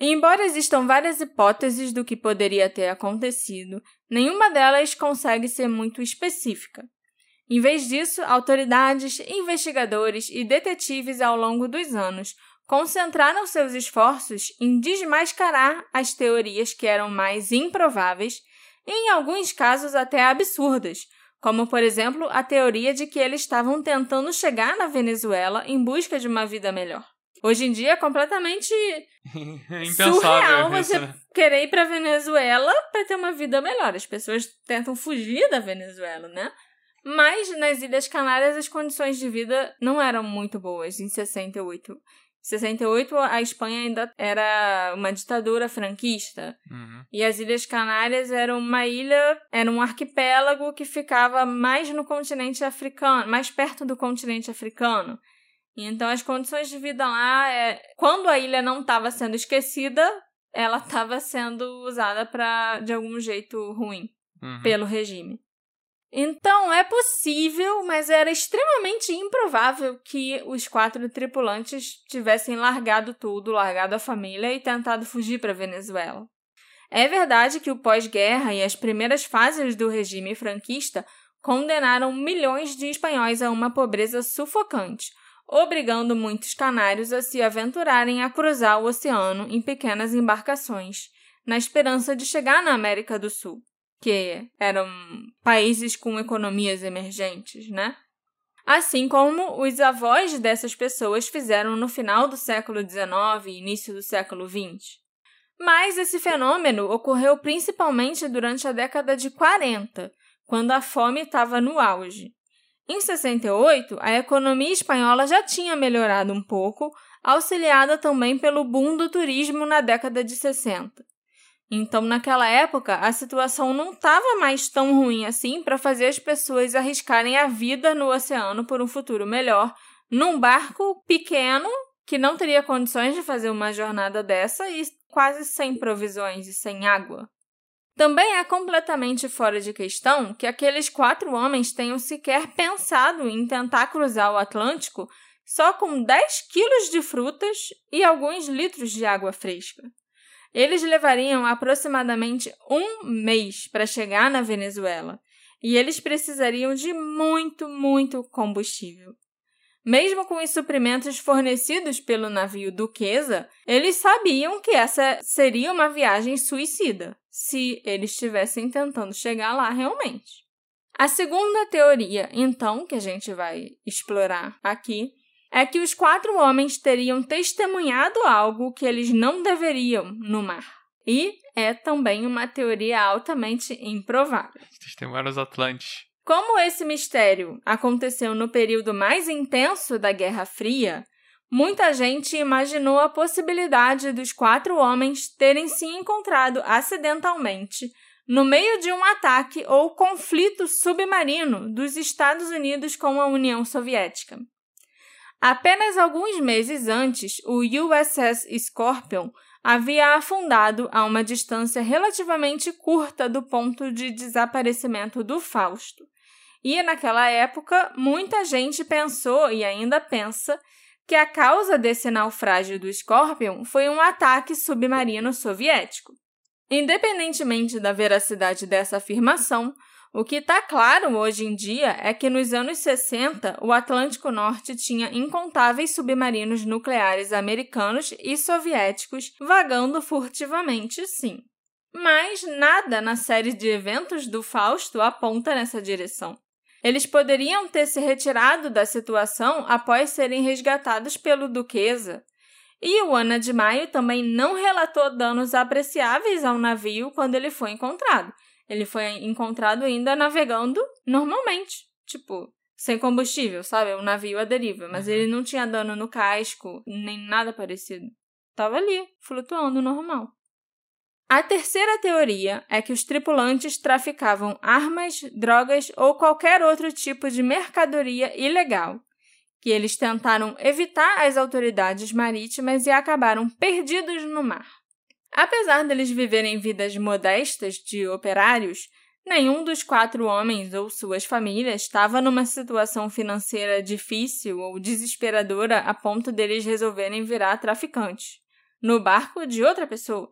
embora existam várias hipóteses do que poderia ter acontecido, nenhuma delas consegue ser muito específica. Em vez disso, autoridades, investigadores e detetives ao longo dos anos concentraram seus esforços em desmascarar as teorias que eram mais improváveis em alguns casos, até absurdas, como por exemplo a teoria de que eles estavam tentando chegar na Venezuela em busca de uma vida melhor. Hoje em dia é completamente surreal você isso, né? querer ir para Venezuela para ter uma vida melhor. As pessoas tentam fugir da Venezuela, né? Mas nas Ilhas Canárias as condições de vida não eram muito boas em 68. 68, a Espanha ainda era uma ditadura franquista. Uhum. E as Ilhas Canárias eram uma ilha, era um arquipélago que ficava mais no continente africano, mais perto do continente africano. Então as condições de vida lá, é, quando a ilha não estava sendo esquecida, ela estava sendo usada para de algum jeito ruim uhum. pelo regime. Então é possível, mas era extremamente improvável que os quatro tripulantes tivessem largado tudo, largado a família e tentado fugir para Venezuela. É verdade que o pós-guerra e as primeiras fases do regime franquista condenaram milhões de espanhóis a uma pobreza sufocante, obrigando muitos canários a se aventurarem a cruzar o oceano em pequenas embarcações, na esperança de chegar na América do Sul que eram países com economias emergentes, né? Assim como os avós dessas pessoas fizeram no final do século XIX e início do século XX. Mas esse fenômeno ocorreu principalmente durante a década de 40, quando a fome estava no auge. Em 68, a economia espanhola já tinha melhorado um pouco, auxiliada também pelo boom do turismo na década de 60. Então, naquela época, a situação não estava mais tão ruim assim para fazer as pessoas arriscarem a vida no oceano por um futuro melhor, num barco pequeno que não teria condições de fazer uma jornada dessa e quase sem provisões e sem água. Também é completamente fora de questão que aqueles quatro homens tenham sequer pensado em tentar cruzar o Atlântico só com 10 quilos de frutas e alguns litros de água fresca. Eles levariam aproximadamente um mês para chegar na Venezuela e eles precisariam de muito, muito combustível. Mesmo com os suprimentos fornecidos pelo navio Duquesa, eles sabiam que essa seria uma viagem suicida, se eles estivessem tentando chegar lá realmente. A segunda teoria, então, que a gente vai explorar aqui, é que os quatro homens teriam testemunhado algo que eles não deveriam no mar. E é também uma teoria altamente improvável. Testemunharam os Atlantes. Como esse mistério aconteceu no período mais intenso da Guerra Fria, muita gente imaginou a possibilidade dos quatro homens terem se encontrado acidentalmente no meio de um ataque ou conflito submarino dos Estados Unidos com a União Soviética. Apenas alguns meses antes, o USS Scorpion havia afundado a uma distância relativamente curta do ponto de desaparecimento do Fausto. E naquela época, muita gente pensou e ainda pensa que a causa desse naufrágio do Scorpion foi um ataque submarino soviético. Independentemente da veracidade dessa afirmação, o que está claro hoje em dia é que nos anos 60 o Atlântico Norte tinha incontáveis submarinos nucleares americanos e soviéticos vagando furtivamente, sim. Mas nada na série de eventos do Fausto aponta nessa direção. Eles poderiam ter se retirado da situação após serem resgatados pelo Duquesa. E o Ana de Maio também não relatou danos apreciáveis ao navio quando ele foi encontrado. Ele foi encontrado ainda navegando normalmente, tipo, sem combustível, sabe? O navio à deriva, mas uhum. ele não tinha dano no casco, nem nada parecido. Tava ali, flutuando normal. A terceira teoria é que os tripulantes traficavam armas, drogas ou qualquer outro tipo de mercadoria ilegal, que eles tentaram evitar as autoridades marítimas e acabaram perdidos no mar. Apesar deles viverem vidas modestas de operários, nenhum dos quatro homens ou suas famílias estava numa situação financeira difícil ou desesperadora a ponto deles resolverem virar traficantes no barco de outra pessoa.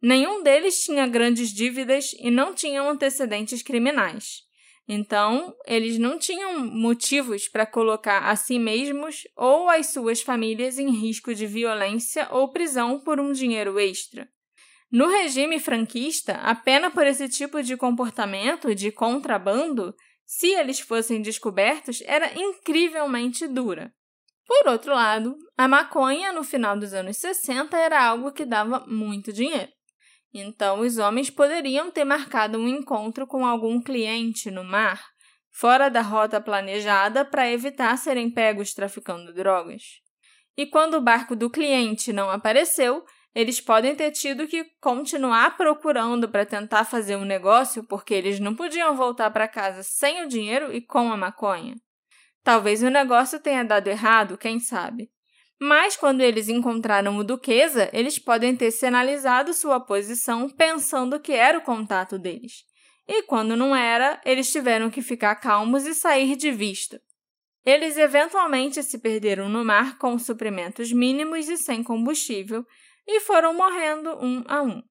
Nenhum deles tinha grandes dívidas e não tinham antecedentes criminais. Então, eles não tinham motivos para colocar a si mesmos ou as suas famílias em risco de violência ou prisão por um dinheiro extra. No regime franquista, a pena por esse tipo de comportamento de contrabando, se eles fossem descobertos, era incrivelmente dura. Por outro lado, a maconha no final dos anos 60 era algo que dava muito dinheiro. Então, os homens poderiam ter marcado um encontro com algum cliente no mar, fora da rota planejada, para evitar serem pegos traficando drogas. E quando o barco do cliente não apareceu, eles podem ter tido que continuar procurando para tentar fazer um negócio porque eles não podiam voltar para casa sem o dinheiro e com a maconha. Talvez o negócio tenha dado errado, quem sabe. Mas quando eles encontraram o Duquesa, eles podem ter sinalizado sua posição pensando que era o contato deles. E quando não era, eles tiveram que ficar calmos e sair de vista. Eles eventualmente se perderam no mar com suprimentos mínimos e sem combustível e foram morrendo um a um.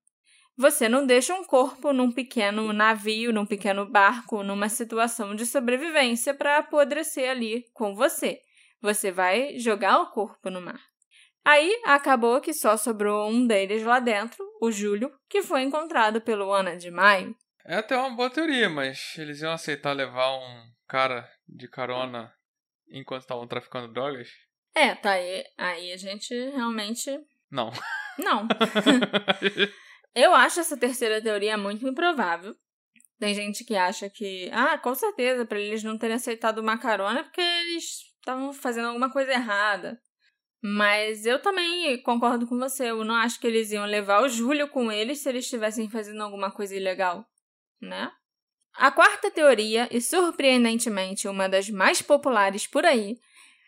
Você não deixa um corpo num pequeno navio, num pequeno barco, numa situação de sobrevivência para apodrecer ali com você. Você vai jogar o corpo no mar. Aí acabou que só sobrou um deles lá dentro, o Júlio, que foi encontrado pelo Ana de Maio. É até uma boa teoria, mas eles iam aceitar levar um cara de carona enquanto estavam traficando drogas? É, tá aí. Aí a gente realmente. Não. Não. Eu acho essa terceira teoria muito improvável. Tem gente que acha que, ah, com certeza, para eles não terem aceitado uma carona porque eles estavam fazendo alguma coisa errada. Mas eu também concordo com você. Eu não acho que eles iam levar o Júlio com eles se eles estivessem fazendo alguma coisa ilegal, né? A quarta teoria, e surpreendentemente uma das mais populares por aí,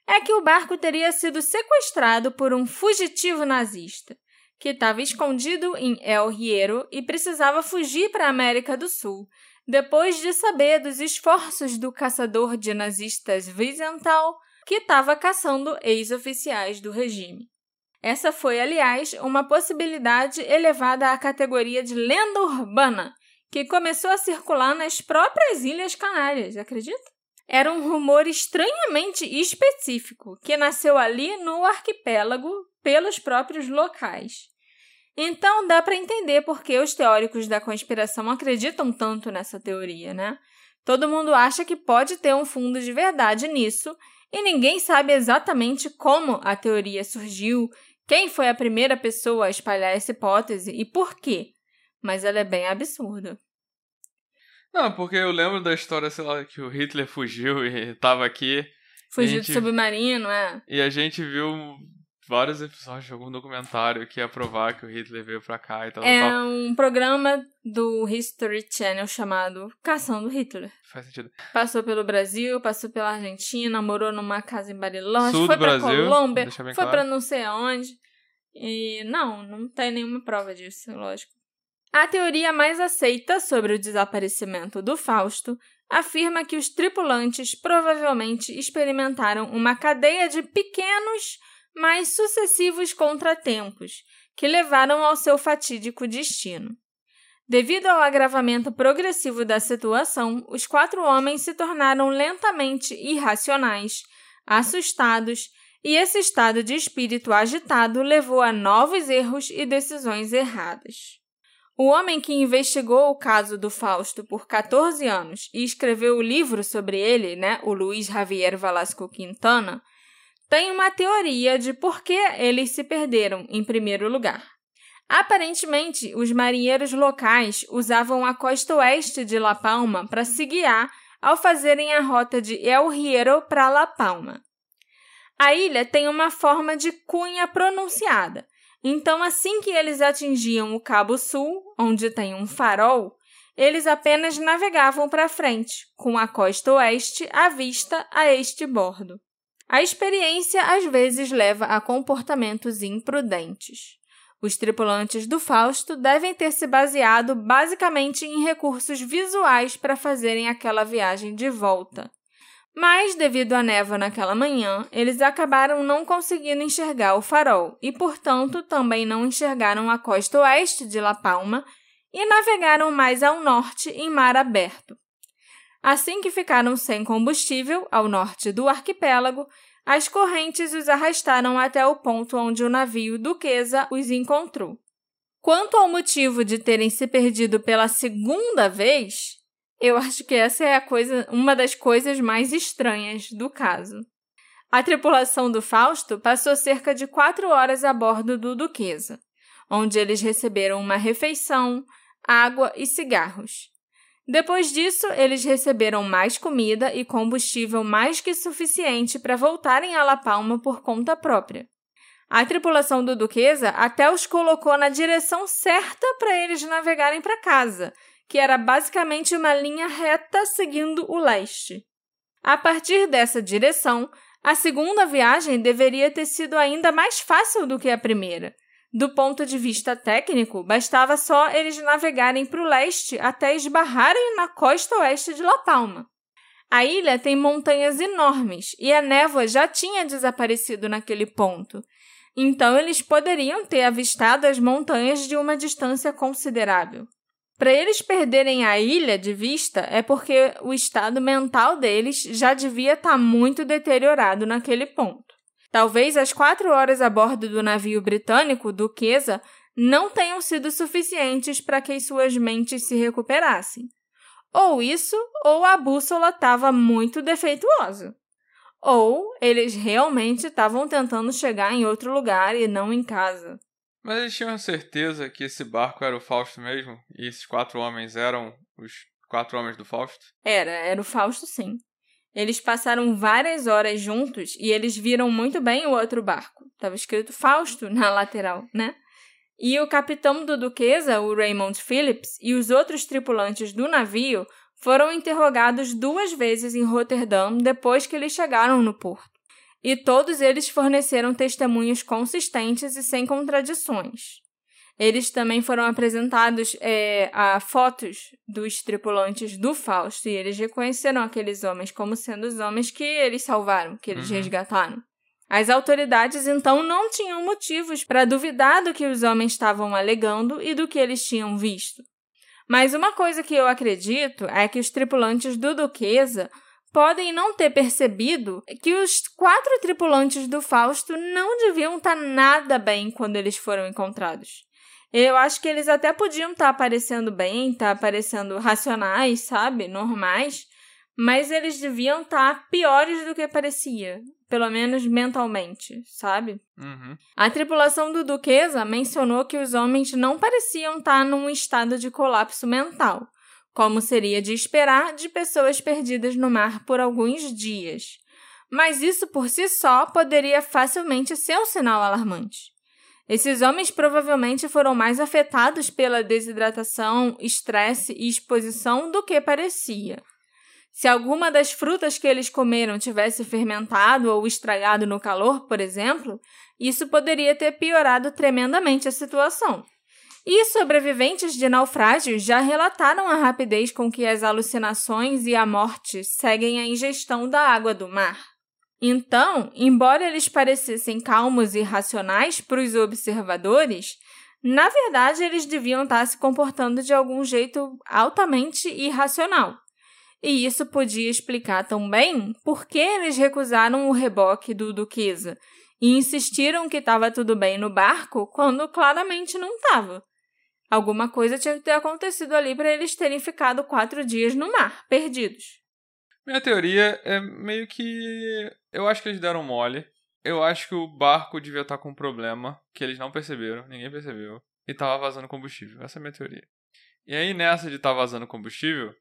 é que o barco teria sido sequestrado por um fugitivo nazista, que estava escondido em El Hierro e precisava fugir para a América do Sul, depois de saber dos esforços do caçador de nazistas Wiesenthal que estava caçando ex-oficiais do regime. Essa foi, aliás, uma possibilidade elevada à categoria de lenda urbana, que começou a circular nas próprias Ilhas Canárias, acredita? era um rumor estranhamente específico que nasceu ali no arquipélago pelos próprios locais. Então dá para entender por que os teóricos da conspiração acreditam tanto nessa teoria, né? Todo mundo acha que pode ter um fundo de verdade nisso e ninguém sabe exatamente como a teoria surgiu, quem foi a primeira pessoa a espalhar essa hipótese e por quê. Mas ela é bem absurda. Não, porque eu lembro da história, sei lá, que o Hitler fugiu e tava aqui. Fugiu gente... de submarino, é? E a gente viu vários episódios de algum documentário que ia provar que o Hitler veio pra cá e tal. É tal. um programa do History Channel chamado Caçando Hitler. Faz sentido. Passou pelo Brasil, passou pela Argentina, morou numa casa em Bariloche, Sul foi pra Brasil, Colômbia, foi claro. pra não sei aonde. E não, não tem nenhuma prova disso, lógico. A teoria mais aceita sobre o desaparecimento do Fausto afirma que os tripulantes provavelmente experimentaram uma cadeia de pequenos, mas sucessivos contratempos que levaram ao seu fatídico destino. Devido ao agravamento progressivo da situação, os quatro homens se tornaram lentamente irracionais, assustados, e esse estado de espírito agitado levou a novos erros e decisões erradas. O homem que investigou o caso do Fausto por 14 anos e escreveu o livro sobre ele, né, o Luiz Javier Velasco Quintana, tem uma teoria de por que eles se perderam em primeiro lugar. Aparentemente, os marinheiros locais usavam a costa oeste de La Palma para se guiar ao fazerem a rota de El Hierro para La Palma. A ilha tem uma forma de cunha pronunciada, então assim que eles atingiam o Cabo Sul, onde tem um farol, eles apenas navegavam para frente, com a costa oeste à vista a este bordo. A experiência às vezes leva a comportamentos imprudentes. Os tripulantes do Fausto devem ter se baseado basicamente em recursos visuais para fazerem aquela viagem de volta. Mas, devido à névoa naquela manhã, eles acabaram não conseguindo enxergar o farol e, portanto, também não enxergaram a costa oeste de La Palma e navegaram mais ao norte em mar aberto. Assim que ficaram sem combustível ao norte do arquipélago, as correntes os arrastaram até o ponto onde o navio Duquesa os encontrou. Quanto ao motivo de terem se perdido pela segunda vez, eu acho que essa é coisa, uma das coisas mais estranhas do caso. A tripulação do Fausto passou cerca de quatro horas a bordo do Duquesa, onde eles receberam uma refeição, água e cigarros. Depois disso, eles receberam mais comida e combustível mais que suficiente para voltarem a La Palma por conta própria. A tripulação do Duquesa até os colocou na direção certa para eles navegarem para casa, que era basicamente uma linha reta seguindo o leste. A partir dessa direção, a segunda viagem deveria ter sido ainda mais fácil do que a primeira. Do ponto de vista técnico, bastava só eles navegarem para o leste até esbarrarem na costa oeste de La Palma. A ilha tem montanhas enormes e a névoa já tinha desaparecido naquele ponto. Então eles poderiam ter avistado as montanhas de uma distância considerável. Para eles perderem a ilha de vista é porque o estado mental deles já devia estar tá muito deteriorado naquele ponto. Talvez as quatro horas a bordo do navio britânico Duquesa não tenham sido suficientes para que suas mentes se recuperassem. Ou isso, ou a bússola estava muito defeituosa. Ou eles realmente estavam tentando chegar em outro lugar e não em casa. Mas eles tinham certeza que esse barco era o Fausto mesmo? E esses quatro homens eram os quatro homens do Fausto? Era, era o Fausto sim. Eles passaram várias horas juntos e eles viram muito bem o outro barco. Estava escrito Fausto na lateral, né? E o capitão do Duquesa, o Raymond Phillips, e os outros tripulantes do navio foram interrogados duas vezes em Roterdã depois que eles chegaram no porto. E todos eles forneceram testemunhos consistentes e sem contradições. Eles também foram apresentados é, a fotos dos tripulantes do Fausto e eles reconheceram aqueles homens como sendo os homens que eles salvaram, que eles Uhum. resgataram. As autoridades então não tinham motivos para duvidar do que os homens estavam alegando e do que eles tinham visto. Mas uma coisa que eu acredito é que os tripulantes do Duquesa podem não ter percebido que os quatro tripulantes do Fausto não deviam estar nada bem quando eles foram encontrados. Eu acho que eles até podiam estar aparecendo bem, estar aparecendo racionais, sabe? Normais, mas eles deviam estar piores do que parecia. Pelo menos mentalmente, sabe? Uhum. A tripulação do Duquesa mencionou que os homens não pareciam estar num estado de colapso mental, como seria de esperar de pessoas perdidas no mar por alguns dias. Mas isso por si só poderia facilmente ser um sinal alarmante. Esses homens provavelmente foram mais afetados pela desidratação, estresse e exposição do que parecia. Se alguma das frutas que eles comeram tivesse fermentado ou estragado no calor, por exemplo, isso poderia ter piorado tremendamente a situação. E sobreviventes de naufrágios já relataram a rapidez com que as alucinações e a morte seguem a ingestão da água do mar. Então, embora eles parecessem calmos e racionais para os observadores, na verdade eles deviam estar se comportando de algum jeito altamente irracional. E isso podia explicar também por que eles recusaram o reboque do Duquesa e insistiram que estava tudo bem no barco quando claramente não estava. Alguma coisa tinha que ter acontecido ali para eles terem ficado quatro dias no mar, perdidos. Minha teoria é meio que. Eu acho que eles deram mole. Eu acho que o barco devia estar com um problema que eles não perceberam, ninguém percebeu, e tava vazando combustível. Essa é a minha teoria. E aí, nessa de estar tá vazando combustível,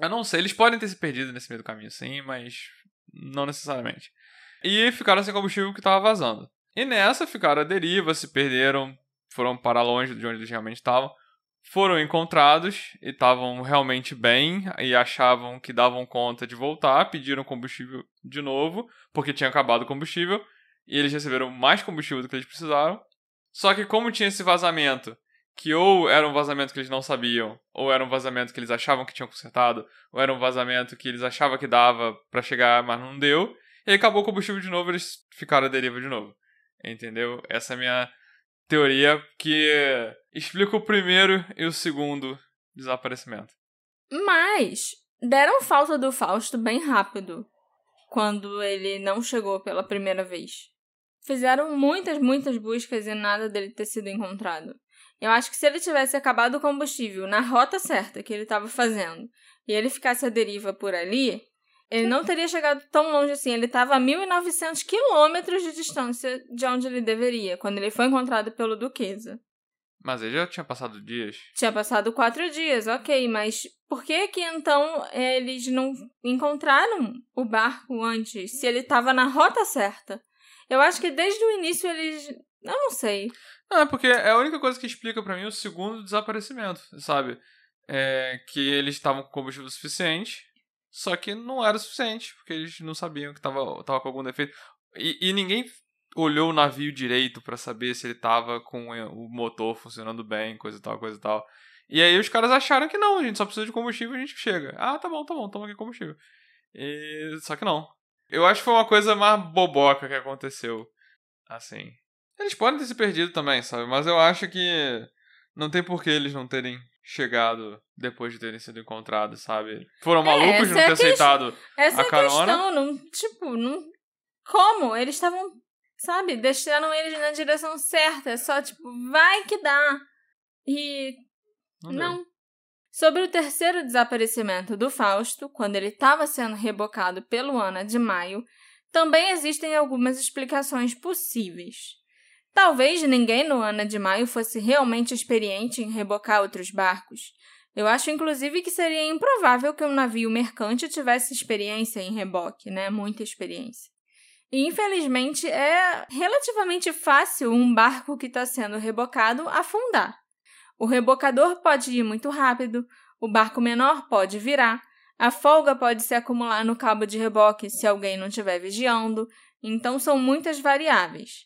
eu não sei, eles podem ter se perdido nesse meio do caminho, sim, mas não necessariamente. E ficaram sem combustível que tava vazando. E nessa ficaram à deriva, se perderam, foram para longe de onde eles realmente estavam foram encontrados e estavam realmente bem e achavam que davam conta de voltar, pediram combustível de novo, porque tinha acabado o combustível, e eles receberam mais combustível do que eles precisaram. Só que como tinha esse vazamento, que ou era um vazamento que eles não sabiam, ou era um vazamento que eles achavam que tinham consertado, ou era um vazamento que eles achavam que dava para chegar, mas não deu, e acabou o combustível de novo, eles ficaram à deriva de novo. Entendeu? Essa é a minha teoria que explica o primeiro e o segundo desaparecimento. Mas deram falta do Fausto bem rápido quando ele não chegou pela primeira vez. Fizeram muitas, muitas buscas e nada dele ter sido encontrado. Eu acho que se ele tivesse acabado o combustível na rota certa que ele estava fazendo e ele ficasse à deriva por ali, ele não teria chegado tão longe assim. Ele estava a 1.900 quilômetros de distância de onde ele deveria, quando ele foi encontrado pelo Duquesa. Mas ele já tinha passado dias. Tinha passado quatro dias, ok, mas por que que então eles não encontraram o barco antes, se ele estava na rota certa? Eu acho que desde o início eles. Eu não sei. Não, é porque é a única coisa que explica para mim o segundo desaparecimento, sabe? É que eles estavam com combustível suficiente só que não era o suficiente, porque eles não sabiam que tava, tava com algum defeito. E, e ninguém olhou o navio direito para saber se ele tava com o motor funcionando bem, coisa e tal, coisa e tal. E aí os caras acharam que não, a gente só precisa de combustível e a gente chega. Ah, tá bom, tá bom, toma aqui combustível. E... Só que não. Eu acho que foi uma coisa mais boboca que aconteceu. Assim. Eles podem ter se perdido também, sabe? Mas eu acho que não tem por que eles não terem chegado depois de terem sido encontrados, sabe? Foram é, malucos de não é ter aceitado essa a carona. Essa é a questão, não, tipo, não... Como? Eles estavam, sabe, deixaram eles na direção certa, só tipo, vai que dá. E não. não. Sobre o terceiro desaparecimento do Fausto, quando ele estava sendo rebocado pelo Ana de Maio, também existem algumas explicações possíveis. Talvez ninguém no Ana de Maio fosse realmente experiente em rebocar outros barcos. Eu acho, inclusive, que seria improvável que um navio mercante tivesse experiência em reboque, né? Muita experiência. E, infelizmente, é relativamente fácil um barco que está sendo rebocado afundar. O rebocador pode ir muito rápido, o barco menor pode virar, a folga pode se acumular no cabo de reboque se alguém não estiver vigiando, então são muitas variáveis.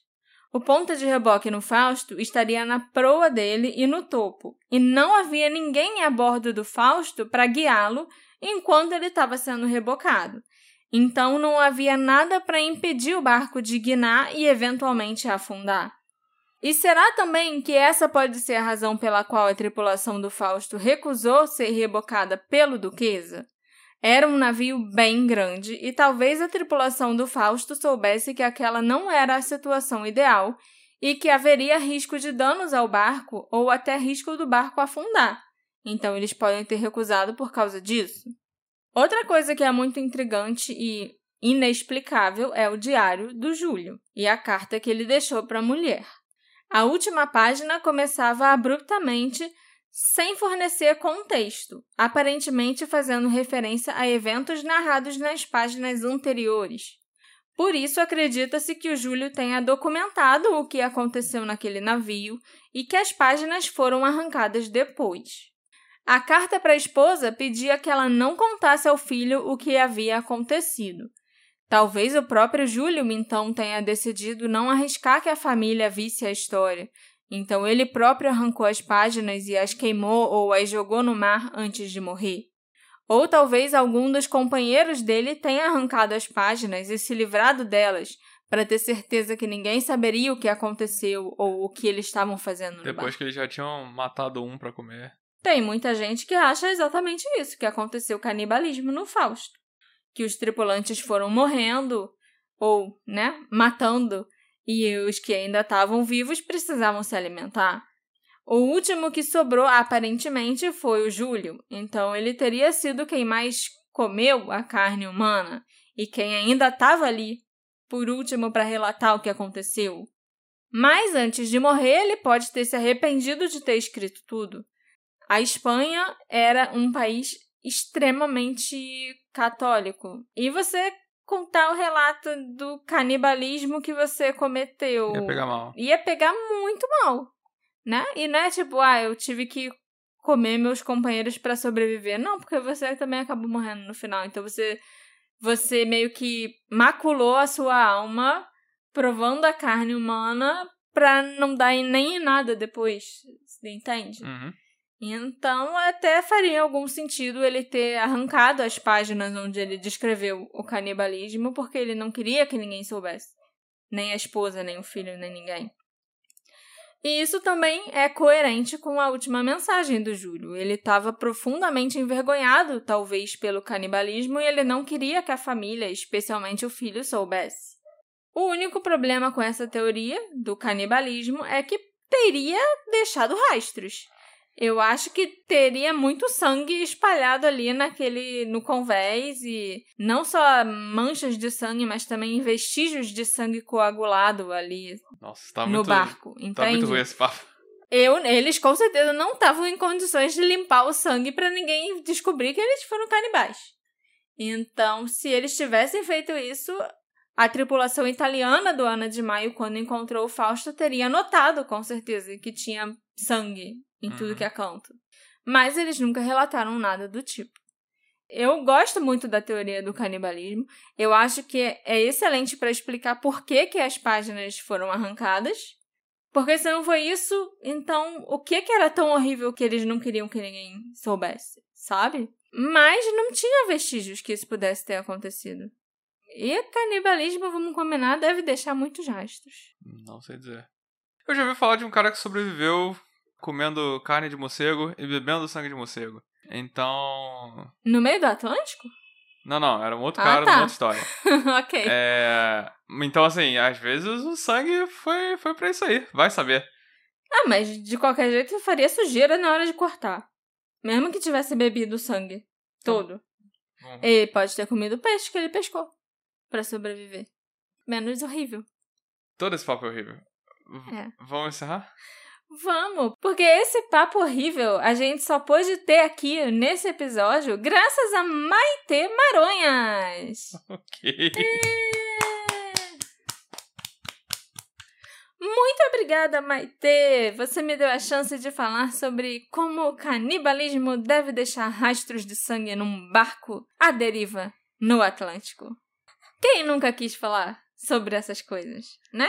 O ponto de reboque no Fausto estaria na proa dele e no topo, e não havia ninguém a bordo do Fausto para guiá-lo enquanto ele estava sendo rebocado. Então não havia nada para impedir o barco de guinar e eventualmente afundar. E será também que essa pode ser a razão pela qual a tripulação do Fausto recusou ser rebocada pelo Duquesa? Era um navio bem grande e talvez a tripulação do Fausto soubesse que aquela não era a situação ideal e que haveria risco de danos ao barco ou até risco do barco afundar. Então eles podem ter recusado por causa disso. Outra coisa que é muito intrigante e inexplicável é o diário do Júlio e a carta que ele deixou para a mulher. A última página começava abruptamente sem fornecer contexto, aparentemente fazendo referência a eventos narrados nas páginas anteriores. Por isso, acredita-se que o Júlio tenha documentado o que aconteceu naquele navio e que as páginas foram arrancadas depois. A carta para a esposa pedia que ela não contasse ao filho o que havia acontecido. Talvez o próprio Júlio então tenha decidido não arriscar que a família visse a história então ele próprio arrancou as páginas e as queimou ou as jogou no mar antes de morrer. Ou talvez algum dos companheiros dele tenha arrancado as páginas e se livrado delas, para ter certeza que ninguém saberia o que aconteceu ou o que eles estavam fazendo no Depois que eles já tinham matado um para comer. Tem muita gente que acha exatamente isso, que aconteceu canibalismo no Fausto. Que os tripulantes foram morrendo ou, né, matando e os que ainda estavam vivos precisavam se alimentar. O último que sobrou, aparentemente, foi o Júlio, então ele teria sido quem mais comeu a carne humana e quem ainda estava ali, por último, para relatar o que aconteceu. Mas antes de morrer, ele pode ter se arrependido de ter escrito tudo. A Espanha era um país extremamente católico. E você contar o relato do canibalismo que você cometeu. Ia pegar mal. Ia pegar muito mal, né? E não é tipo, ah, eu tive que comer meus companheiros para sobreviver. Não, porque você também acabou morrendo no final. Então você você meio que maculou a sua alma provando a carne humana pra não dar nem em nada depois. Você entende? Uhum. Então, até faria algum sentido ele ter arrancado as páginas onde ele descreveu o canibalismo, porque ele não queria que ninguém soubesse. Nem a esposa, nem o filho, nem ninguém. E isso também é coerente com a última mensagem do Júlio. Ele estava profundamente envergonhado, talvez, pelo canibalismo, e ele não queria que a família, especialmente o filho, soubesse. O único problema com essa teoria do canibalismo é que teria deixado rastros. Eu acho que teria muito sangue espalhado ali naquele no convés e não só manchas de sangue, mas também vestígios de sangue coagulado ali Nossa, tá no muito, barco. Tá Entende? muito ruim esse papo. Eu, eles com certeza não estavam em condições de limpar o sangue para ninguém descobrir que eles foram canibais. Então, se eles tivessem feito isso, a tripulação italiana do Ana de Maio, quando encontrou o Fausto, teria notado com certeza que tinha sangue em tudo Uhum. que é canto. Mas eles nunca relataram nada do tipo. Eu gosto muito da teoria do canibalismo. Eu acho que é excelente para explicar por que, que as páginas foram arrancadas. Porque se não foi isso, então o que, que era tão horrível que eles não queriam que ninguém soubesse, sabe? Mas não tinha vestígios que isso pudesse ter acontecido. E canibalismo, vamos combinar, deve deixar muitos rastros. Não sei dizer. Eu já ouvi falar de um cara que sobreviveu comendo carne de morcego e bebendo sangue de morcego. Então. No meio do Atlântico? Não, não, era um outro Ah, cara tá. numa outra história. ok. É. Então, assim, às vezes o sangue foi, foi pra isso aí. Vai saber. Ah, mas de qualquer jeito faria sujeira na hora de cortar. Mesmo que tivesse bebido o sangue todo. Uhum. Ele pode ter comido peixe que ele pescou pra sobreviver. Menos horrível. Todo esse papo é horrível. V- É. Vamos encerrar? Vamos, porque esse papo horrível a gente só pôde ter aqui nesse episódio graças a Maite Maronhas. Ok. Muito obrigada, Maite! Você me deu a chance de falar sobre como o canibalismo deve deixar rastros de sangue num barco à deriva no Atlântico. Quem nunca quis falar sobre essas coisas, né?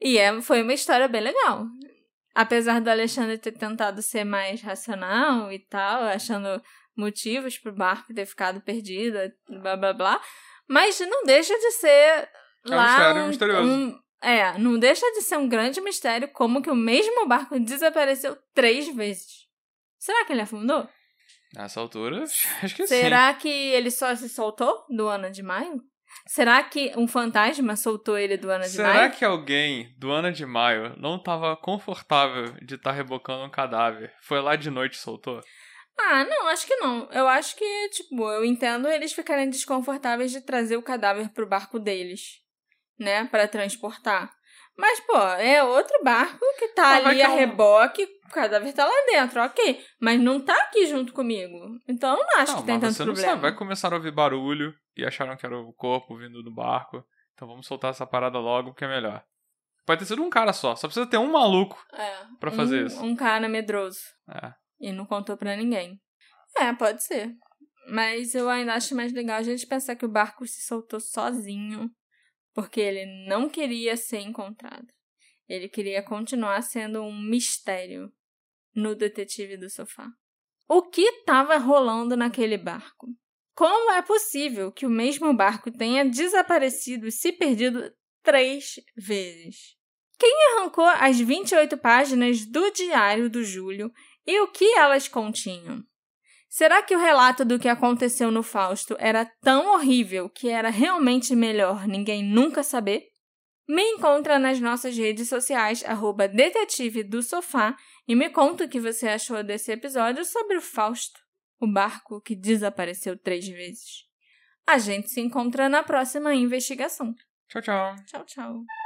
E é, foi uma história bem legal. Apesar do Alexandre ter tentado ser mais racional e tal, achando motivos pro barco ter ficado perdido, blá blá blá. Mas não deixa de ser É um lá mistério um- misterioso. um- é, não deixa de ser um grande mistério como que o mesmo barco desapareceu três vezes. Será que ele afundou? Nessa altura, acho que sim. Será que ele só se soltou do Ana de Maio? Será que um fantasma soltou ele do Ana de Será Maio? que alguém do Ana de Maio não tava confortável de estar rebocando um cadáver? Foi lá de noite e soltou? Ah, não, acho que não. Eu acho que, tipo, eu entendo eles ficarem desconfortáveis de trazer o cadáver pro barco deles, né, Pra transportar. Mas, pô, é outro barco que tá ali a é um- reboque, o cadáver tá lá dentro, ok. Mas não tá aqui junto comigo. Então eu não acho não, que tem mas tanto você não sabe. Vai começar a ouvir barulho e acharam que era o corpo vindo do barco. Então vamos soltar essa parada logo, porque é melhor. Pode ter sido um cara só. Só precisa ter um maluco. É, pra fazer um, isso. Um cara medroso. É. E não contou pra ninguém. É, pode ser. Mas eu ainda acho mais legal a gente pensar que o barco se soltou sozinho, porque ele não queria ser encontrado. Ele queria continuar sendo um mistério no detetive do sofá. O que estava rolando naquele barco? Como é possível que o mesmo barco tenha desaparecido e se perdido três vezes? Quem arrancou as 28 páginas do diário do Júlio e o que elas continham? Será que o relato do que aconteceu no Fausto era tão horrível que era realmente melhor ninguém nunca saber? Me encontra nas nossas redes sociais, arroba detetive do sofá, e me conta o que você achou desse episódio sobre o Fausto, o barco que desapareceu três vezes. A gente se encontra na próxima investigação. Tchau, tchau. Tchau, tchau.